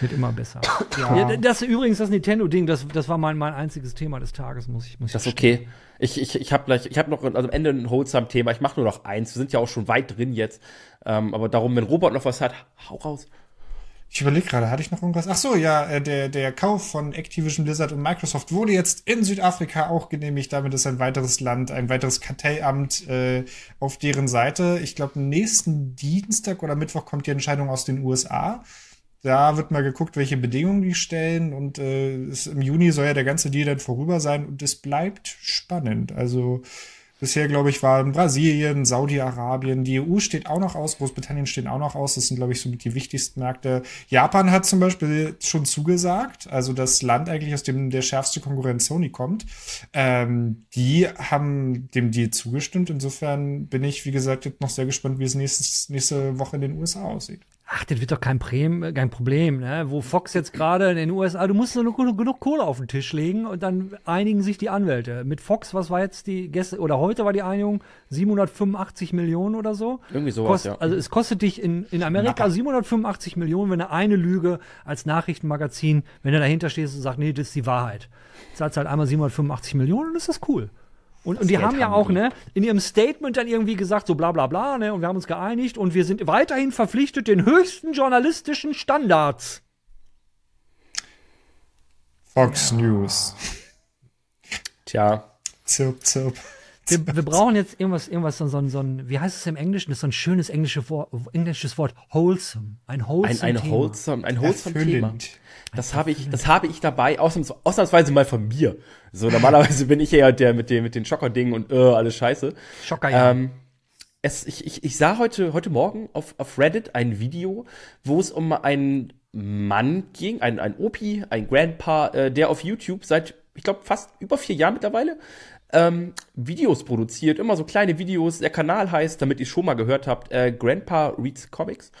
Wird immer besser. Ja. das übrigens, das Nintendo-Ding, das, das war mein, mein einziges Thema des Tages, muss ich muss Das ist okay. Ich, ich, ich habe gleich, ich habe noch also am Ende ein Wholesome-Thema. Ich mache nur noch eins. Wir sind ja auch schon weit drin jetzt. Ähm, aber darum, wenn Robert noch was hat, hau raus. Ich überlege gerade, hatte ich noch irgendwas? Ach so, ja, äh, der, der Kauf von Activision Blizzard und Microsoft wurde jetzt in Südafrika auch genehmigt. Damit ist ein weiteres Land, ein weiteres Kartellamt äh, auf deren Seite. Ich glaube, nächsten Dienstag oder Mittwoch kommt die Entscheidung aus den USA. Da wird mal geguckt, welche Bedingungen die stellen. Und äh, es, im Juni soll ja der ganze Deal dann vorüber sein. Und es bleibt spannend. Also Bisher, glaube ich, waren Brasilien, Saudi-Arabien, die EU steht auch noch aus, Großbritannien steht auch noch aus. Das sind, glaube ich, somit die wichtigsten Märkte. Japan hat zum Beispiel schon zugesagt, also das Land eigentlich, aus dem der schärfste Konkurrent Sony kommt. Ähm, die haben dem Deal zugestimmt. Insofern bin ich, wie gesagt, noch sehr gespannt, wie es nächstes, nächste Woche in den USA aussieht. Ach, das wird doch kein, Prem, kein Problem, ne? Wo Fox jetzt gerade in den USA, du musst nur genug, genug Kohle auf den Tisch legen und dann einigen sich die Anwälte. Mit Fox, was war jetzt die gestern oder heute war die Einigung 785 Millionen oder so? Irgendwie sowas, Kost, ja. Also es kostet dich in, in Amerika 785 Millionen, wenn du eine Lüge als Nachrichtenmagazin, wenn du dahinter stehst und sagst, nee, das ist die Wahrheit. Zahlst halt einmal 785 Millionen und ist das cool. Und, und die Geld haben ja auch, die. ne, in ihrem Statement dann irgendwie gesagt, so bla bla bla, ne, und wir haben uns geeinigt und wir sind weiterhin verpflichtet den höchsten journalistischen Standards. Fox News. Tja. Zirp, zirp. Wir, wir brauchen jetzt irgendwas, irgendwas, so, so, so ein, wie heißt es im Englischen? Das ist so ein schönes englische Wort, englisches Wort, wholesome. Ein Ein, wholesome ein Thema. wholesome, ein wholesome Thema. Erfüllend. Das habe ich, das habe ich dabei, ausnahms, ausnahmsweise mal von mir. So, normalerweise bin ich eher der mit dem, mit den Schockerdingen und, äh, alles scheiße. Schocker, ja. Ähm, es, ich, ich, ich sah heute, heute Morgen auf, auf Reddit ein Video, wo es um einen Mann ging, ein, ein Opi, ein Grandpa, äh, der auf YouTube seit, ich glaube, fast über vier Jahren mittlerweile ähm, Videos produziert, immer so kleine Videos. Der Kanal heißt, damit ihr schon mal gehört habt, äh, Grandpa Reads Comics.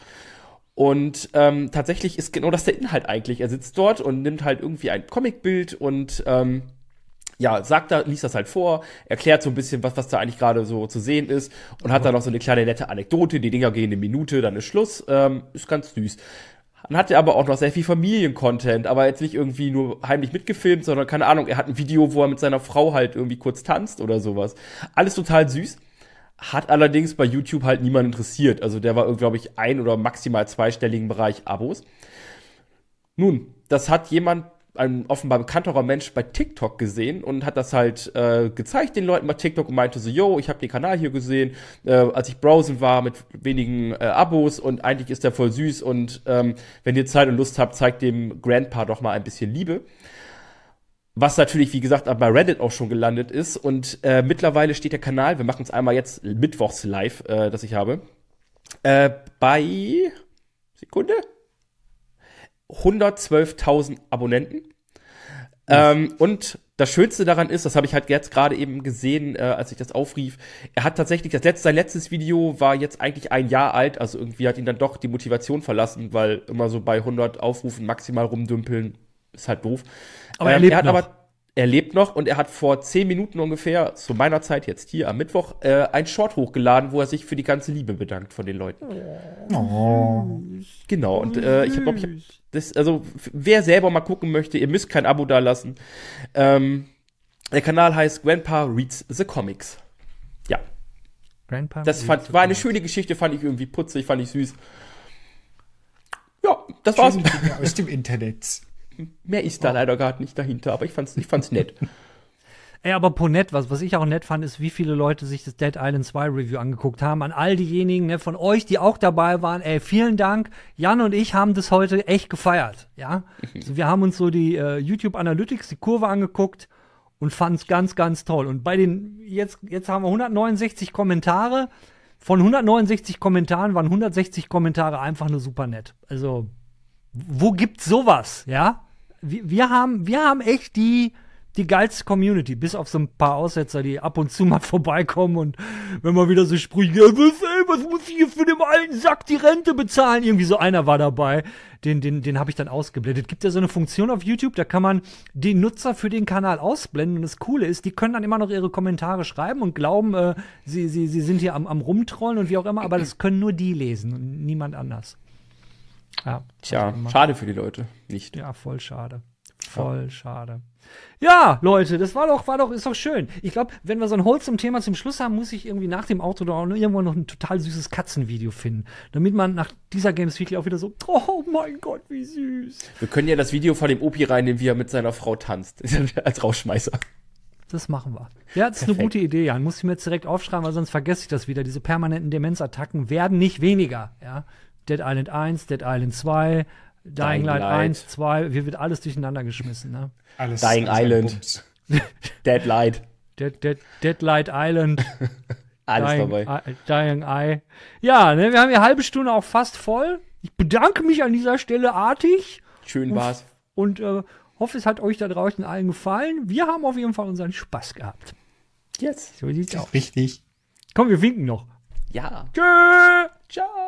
Und ähm, tatsächlich ist genau das der Inhalt eigentlich. Er sitzt dort und nimmt halt irgendwie ein Comicbild und ähm, ja, sagt da, liest das halt vor, erklärt so ein bisschen, was, was da eigentlich gerade so zu sehen ist und hat dann noch so eine kleine nette Anekdote. Die Dinger gehen eine Minute, dann ist Schluss. Ähm, ist ganz süß. Dann hat er aber auch noch sehr viel Familiencontent, aber jetzt nicht irgendwie nur heimlich mitgefilmt, sondern keine Ahnung, er hat ein Video, wo er mit seiner Frau halt irgendwie kurz tanzt oder sowas. Alles total süß. Hat allerdings bei YouTube halt niemand interessiert. Also der war, glaube ich, ein oder maximal zweistelligen Bereich Abos. Nun, das hat jemand, ein offenbar bekannterer Mensch bei TikTok gesehen und hat das halt äh, gezeigt den Leuten bei TikTok und meinte so, yo, ich habe den Kanal hier gesehen, äh, als ich browsen war mit wenigen äh, Abos und eigentlich ist der voll süß und ähm, wenn ihr Zeit und Lust habt, zeigt dem Grandpa doch mal ein bisschen Liebe. Was natürlich, wie gesagt, bei Reddit auch schon gelandet ist. Und äh, mittlerweile steht der Kanal, wir machen es einmal jetzt mittwochs live, äh, das ich habe, äh, bei Sekunde 112.000 Abonnenten. Ähm, und das Schönste daran ist, das habe ich halt jetzt gerade eben gesehen, äh, als ich das aufrief, er hat tatsächlich, das letzte, sein letztes Video war jetzt eigentlich ein Jahr alt, also irgendwie hat ihn dann doch die Motivation verlassen, weil immer so bei 100 Aufrufen maximal rumdümpeln ist halt doof. Aber er lebt hat noch. aber er lebt noch und er hat vor zehn Minuten ungefähr, zu meiner Zeit jetzt hier am Mittwoch, äh, ein Short hochgeladen, wo er sich für die ganze Liebe bedankt von den Leuten. Oh. Genau, und äh, ich glaube, ich hab das, also wer selber mal gucken möchte, ihr müsst kein Abo da lassen. Ähm, der Kanal heißt Grandpa Reads the Comics. Ja, Grandpa das fand, war eine schöne Geschichte, fand ich irgendwie putzig, fand ich süß. Ja, das war's. Aus dem Internet. Mehr ist da leider gerade nicht dahinter, aber ich fand's, ich fand's nett. Ey, aber Ponett, was, was ich auch nett fand, ist, wie viele Leute sich das Dead Island 2 Review angeguckt haben. An all diejenigen ne, von euch, die auch dabei waren. Ey, vielen Dank. Jan und ich haben das heute echt gefeiert. Ja, also wir haben uns so die äh, YouTube Analytics, die Kurve angeguckt und fanden es ganz, ganz toll. Und bei den, jetzt, jetzt haben wir 169 Kommentare. Von 169 Kommentaren waren 160 Kommentare einfach nur super nett. Also, wo gibt's sowas, ja? Wir, wir haben, wir haben echt die, die geilste Community, bis auf so ein paar Aussetzer, die ab und zu mal vorbeikommen und wenn man wieder so spricht, ja, was, ey, was muss ich hier für den alten Sack die Rente bezahlen? Irgendwie so einer war dabei, den, den, den habe ich dann ausgeblendet. Gibt ja so eine Funktion auf YouTube, da kann man die Nutzer für den Kanal ausblenden und das Coole ist, die können dann immer noch ihre Kommentare schreiben und glauben, äh, sie, sie, sie sind hier am, am Rumtrollen und wie auch immer, aber das können nur die lesen und niemand anders. Ja, Tja, schade für die Leute. Nicht. Ja, voll schade. Voll schade. Ja, Leute, das war doch, war doch, ist doch schön. Ich glaube, wenn wir so ein Holz zum Thema zum Schluss haben, muss ich irgendwie nach dem Auto da auch noch irgendwo noch ein total süßes Katzenvideo finden. Damit man nach dieser Games Weekly auch wieder so, oh mein Gott, wie süß. Wir können ja das Video von dem Opi reinnehmen, wie er mit seiner Frau tanzt. Als Rausschmeißer. Das machen wir. Ja, das ist eine Perfekt. gute Idee, Jan. Muss ich mir jetzt direkt aufschreiben, weil sonst vergesse ich das wieder. Diese permanenten Demenzattacken werden nicht weniger. Ja? Dead Island 1, Dead Island 2, Dying, Dying Light, Light. 1, 2, hier wird alles durchgeiner geschmissen. Ne? Alles, Dying alles Island. Dead Light. Dead, Dead, Dead Light Island, Alles Dying, dabei. I, Dying Eye. Ja, ne, wir haben die halbe Stunde auch fast voll. Ich bedanke mich an dieser Stelle artig Schön war's. und äh, hoffe, es hat euch da draußen allen gefallen. Wir haben auf jeden Fall unseren Spaß gehabt. Jetzt. So sieht's aus. Richtig. Komm, wir winken noch. Ja. Tschö! Ciao.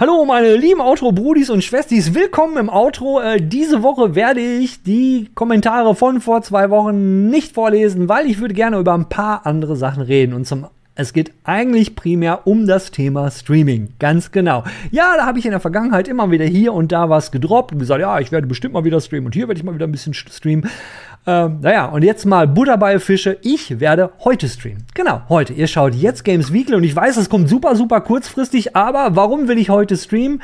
Hallo meine lieben Outro-Brudis und Schwestis, willkommen im Outro. Äh, diese Woche werde ich die Kommentare von vor zwei Wochen nicht vorlesen, weil ich würde gerne über ein paar andere Sachen reden. Und zum es geht eigentlich primär um das Thema Streaming. Ganz genau. Ja, da habe ich in der Vergangenheit immer wieder hier und da was gedroppt und gesagt, ja, ich werde bestimmt mal wieder streamen und hier werde ich mal wieder ein bisschen streamen. Ähm, naja, und jetzt mal Butter bei Fische. Ich werde heute streamen. Genau, heute. Ihr schaut jetzt Games Weekly und ich weiß, es kommt super, super kurzfristig, aber warum will ich heute streamen?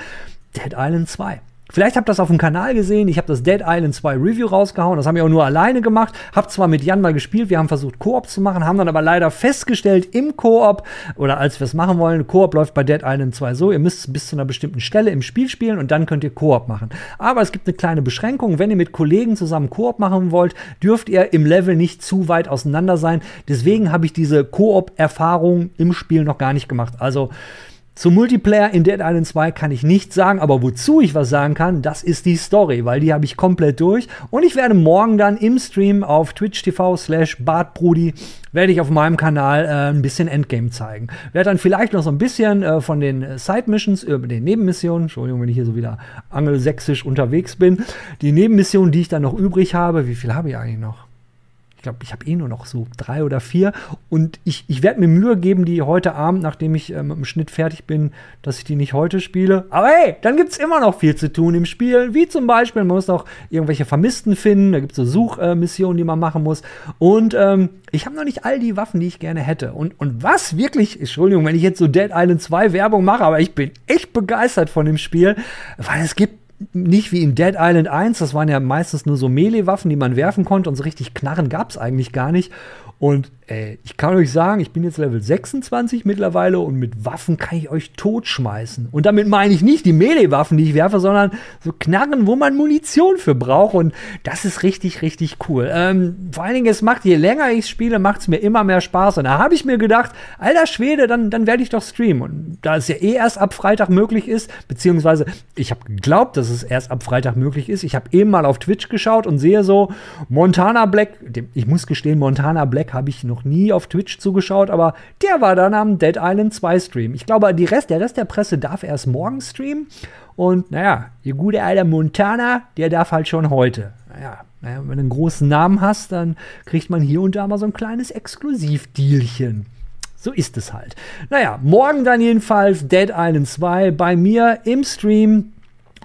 Dead Island 2. Vielleicht habt ihr das auf dem Kanal gesehen. Ich habe das Dead Island 2 Review rausgehauen. Das haben wir auch nur alleine gemacht. Hab zwar mit Jan mal gespielt. Wir haben versucht, Koop zu machen, haben dann aber leider festgestellt im Koop oder als wir es machen wollen, Koop läuft bei Dead Island 2 so, ihr müsst bis zu einer bestimmten Stelle im Spiel spielen und dann könnt ihr Koop machen. Aber es gibt eine kleine Beschränkung. Wenn ihr mit Kollegen zusammen Koop machen wollt, dürft ihr im Level nicht zu weit auseinander sein. Deswegen habe ich diese Koop-Erfahrung im Spiel noch gar nicht gemacht. Also zum Multiplayer in Dead Island 2 kann ich nichts sagen, aber wozu ich was sagen kann, das ist die Story, weil die habe ich komplett durch. Und ich werde morgen dann im Stream auf Twitch TV slash bartbrudi werde ich auf meinem Kanal äh, ein bisschen Endgame zeigen. Werde dann vielleicht noch so ein bisschen äh, von den äh, Side-Missions, äh, den Nebenmissionen, Entschuldigung, wenn ich hier so wieder angelsächsisch unterwegs bin, die Nebenmissionen, die ich dann noch übrig habe, wie viel habe ich eigentlich noch? Ich glaube, ich habe eh nur noch so drei oder vier. Und ich, ich werde mir Mühe geben, die heute Abend, nachdem ich äh, mit dem Schnitt fertig bin, dass ich die nicht heute spiele. Aber hey, dann gibt es immer noch viel zu tun im Spiel. Wie zum Beispiel, man muss noch irgendwelche Vermissten finden. Da gibt es so Suchmissionen, die man machen muss. Und ähm, ich habe noch nicht all die Waffen, die ich gerne hätte. Und, und was wirklich, Entschuldigung, wenn ich jetzt so Dead Island 2 Werbung mache, aber ich bin echt begeistert von dem Spiel, weil es gibt nicht wie in Dead Island 1, das waren ja meistens nur so Melee-Waffen, die man werfen konnte und so richtig Knarren gab es eigentlich gar nicht. Und ey, ich kann euch sagen, ich bin jetzt Level 26 mittlerweile und mit Waffen kann ich euch totschmeißen. Und damit meine ich nicht die Melee-Waffen, die ich werfe, sondern so Knarren, wo man Munition für braucht. Und das ist richtig, richtig cool. Ähm, vor allen Dingen, es macht, je länger ich spiele, macht es mir immer mehr Spaß. Und da habe ich mir gedacht, alter Schwede, dann, dann werde ich doch streamen. Und da es ja eh erst ab Freitag möglich ist, beziehungsweise ich habe geglaubt, dass es erst ab Freitag möglich ist. Ich habe eben mal auf Twitch geschaut und sehe so, Montana Black, ich muss gestehen, Montana Black habe ich noch nie auf Twitch zugeschaut, aber der war dann am Dead Island 2 Stream. Ich glaube, Rest, der Rest der Presse darf erst morgen streamen. Und naja, ihr gute alter Montana, der darf halt schon heute. Naja, naja, wenn du einen großen Namen hast, dann kriegt man hier und da mal so ein kleines Exklusivdealchen. So ist es halt. Naja, morgen dann jedenfalls Dead Island 2 bei mir im Stream.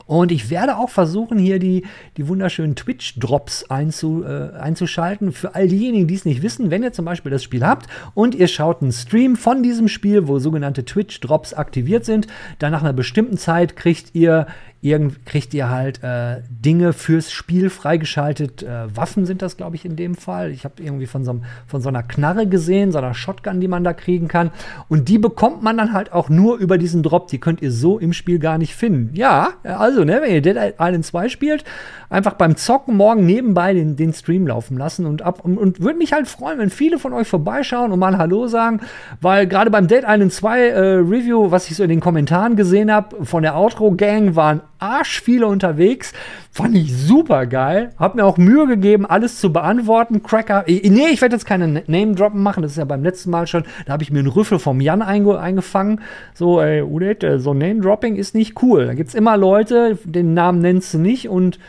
Und ich werde auch versuchen, hier die, die wunderschönen Twitch-Drops einzu, äh, einzuschalten. Für all diejenigen, die es nicht wissen, wenn ihr zum Beispiel das Spiel habt und ihr schaut einen Stream von diesem Spiel, wo sogenannte Twitch-Drops aktiviert sind, dann nach einer bestimmten Zeit kriegt ihr irgend, kriegt ihr halt äh, Dinge fürs Spiel freigeschaltet. Äh, Waffen sind das, glaube ich, in dem Fall. Ich habe irgendwie von so, von so einer Knarre gesehen, so einer Shotgun, die man da kriegen kann. Und die bekommt man dann halt auch nur über diesen Drop. Die könnt ihr so im Spiel gar nicht finden. Ja, also, ne, wenn ihr Dead Island 2 spielt, einfach beim Zocken morgen nebenbei den, den Stream laufen lassen und ab und, und würde mich halt freuen, wenn viele von euch vorbeischauen und mal Hallo sagen, weil gerade beim Dead Island 2 äh, Review, was ich so in den Kommentaren gesehen habe, von der Outro Gang waren arsch viele unterwegs. Fand ich super geil. Hab mir auch Mühe gegeben, alles zu beantworten. Cracker. Nee, ich werde jetzt keine Name-Droppen machen. Das ist ja beim letzten Mal schon. Da habe ich mir einen Rüffel vom Jan einge eingefangen. So, ey, Udet, äh, so Name-Dropping ist nicht cool. Da gibt's immer Leute, den Namen nennst du nicht und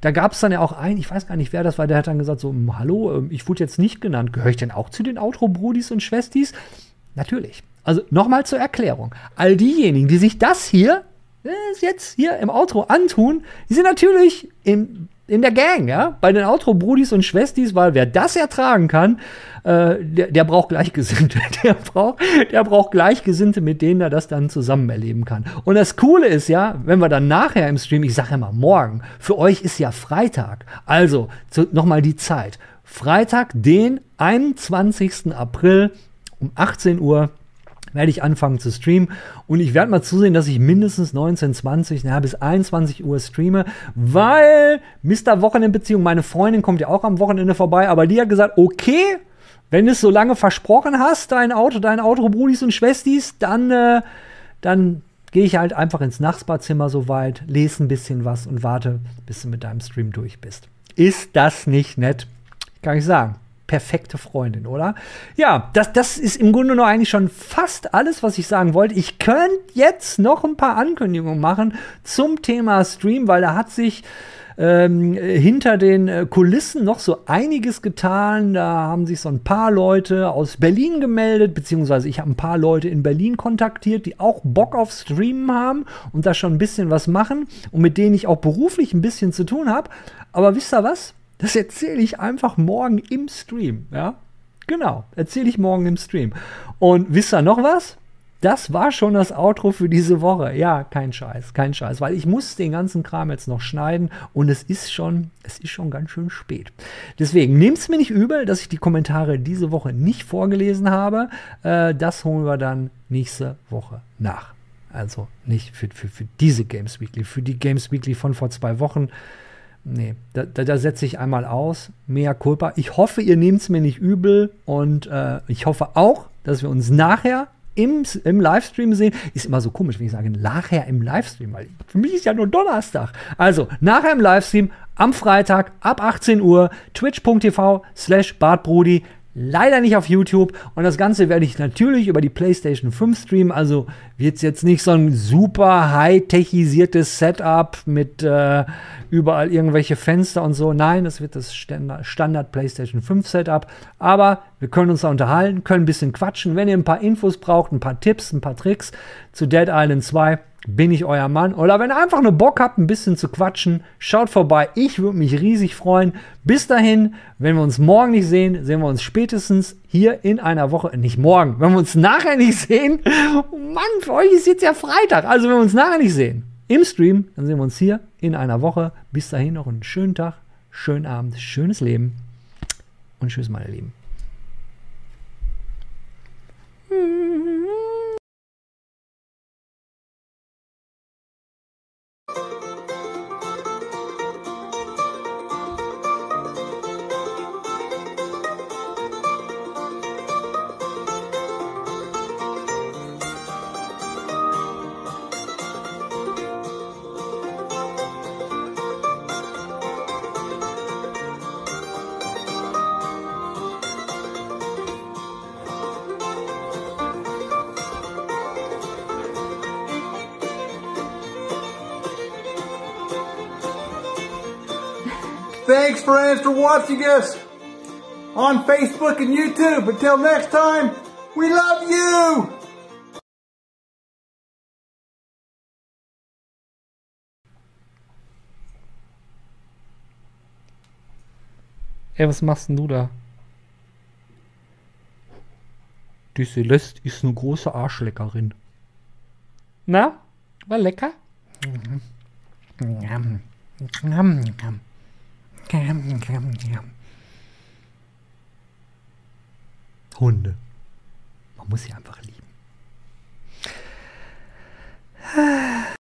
da gab es dann ja auch einen, ich weiß gar nicht, wer das war, der hat dann gesagt: So, hm, hallo, ähm, ich wurde jetzt nicht genannt. Gehöre ich denn auch zu den Outro-Brudis und Schwestis? Natürlich. Also nochmal zur Erklärung. All diejenigen, die sich das hier es jetzt hier im Outro antun, die sind natürlich im, in der Gang, ja, bei den Outro-Brudis und Schwestis, weil wer das ertragen kann, äh, der, der braucht Gleichgesinnte. Der braucht, der braucht Gleichgesinnte, mit denen er das dann zusammen erleben kann. Und das Coole ist ja, wenn wir dann nachher im Stream, ich sage immer morgen, für euch ist ja Freitag. Also nochmal die Zeit. Freitag, den 21. April um 18 Uhr werde ich anfangen zu streamen und ich werde mal zusehen, dass ich mindestens 19, 20, na, bis 21 Uhr streame, weil Mr. Wochenendbeziehung, meine Freundin kommt ja auch am Wochenende vorbei, aber die hat gesagt, okay, wenn du es so lange versprochen hast, dein Auto, dein Auto, Brudis und Schwestis, dann, äh, dann gehe ich halt einfach ins Nachbarzimmer soweit, lese ein bisschen was und warte, bis du mit deinem Stream durch bist. Ist das nicht nett? Kann ich sagen perfekte Freundin, oder? Ja, das, das ist im Grunde noch eigentlich schon fast alles, was ich sagen wollte. Ich könnte jetzt noch ein paar Ankündigungen machen zum Thema Stream, weil da hat sich ähm, hinter den äh, Kulissen noch so einiges getan. Da haben sich so ein paar Leute aus Berlin gemeldet, beziehungsweise ich habe ein paar Leute in Berlin kontaktiert, die auch Bock auf Streamen haben und da schon ein bisschen was machen und mit denen ich auch beruflich ein bisschen zu tun habe. Aber wisst ihr was? Das erzähle ich einfach morgen im Stream, ja? Genau, erzähle ich morgen im Stream. Und wisst ihr noch was? Das war schon das Outro für diese Woche. Ja, kein Scheiß, kein Scheiß, weil ich muss den ganzen Kram jetzt noch schneiden und es ist schon, es ist schon ganz schön spät. Deswegen nehmt es mir nicht übel, dass ich die Kommentare diese Woche nicht vorgelesen habe. Äh, das holen wir dann nächste Woche nach. Also nicht für, für, für diese Games Weekly, für die Games Weekly von vor zwei Wochen nee, da, da, da setze ich einmal aus. Mehr Culpa. Ich hoffe, ihr nehmt es mir nicht übel und äh, ich hoffe auch, dass wir uns nachher im, im Livestream sehen. Ist immer so komisch, wenn ich sage, nachher im Livestream, weil für mich ist ja nur Donnerstag. Also, nachher im Livestream am Freitag ab 18 Uhr, twitch.tv slash bartbrudi. Leider nicht auf YouTube. Und das Ganze werde ich natürlich über die PlayStation 5 streamen. Also wird es jetzt nicht so ein super high-techisiertes Setup mit äh, überall irgendwelche Fenster und so. Nein, das wird das Standard PlayStation 5 Setup. Aber wir können uns da unterhalten, können ein bisschen quatschen. Wenn ihr ein paar Infos braucht, ein paar Tipps, ein paar Tricks zu Dead Island 2, bin ich euer Mann. Oder wenn ihr einfach nur Bock habt, ein bisschen zu quatschen, schaut vorbei. Ich würde mich riesig freuen. Bis dahin, wenn wir uns morgen nicht sehen, sehen wir uns spätestens hier in einer Woche. Nicht morgen, wenn wir uns nachher nicht sehen. Mann, für euch ist jetzt ja Freitag. Also wenn wir uns nachher nicht sehen im Stream, dann sehen wir uns hier in einer Woche. Bis dahin noch einen schönen Tag, schönen Abend, schönes Leben und tschüss, meine Lieben. Watching us on Facebook and YouTube. Until next time, we love you! Ey, was machst denn du da? Die Celeste ist eine große Arschleckerin. Na, war lecker? Mhm. Hunde. Man muss sie einfach lieben.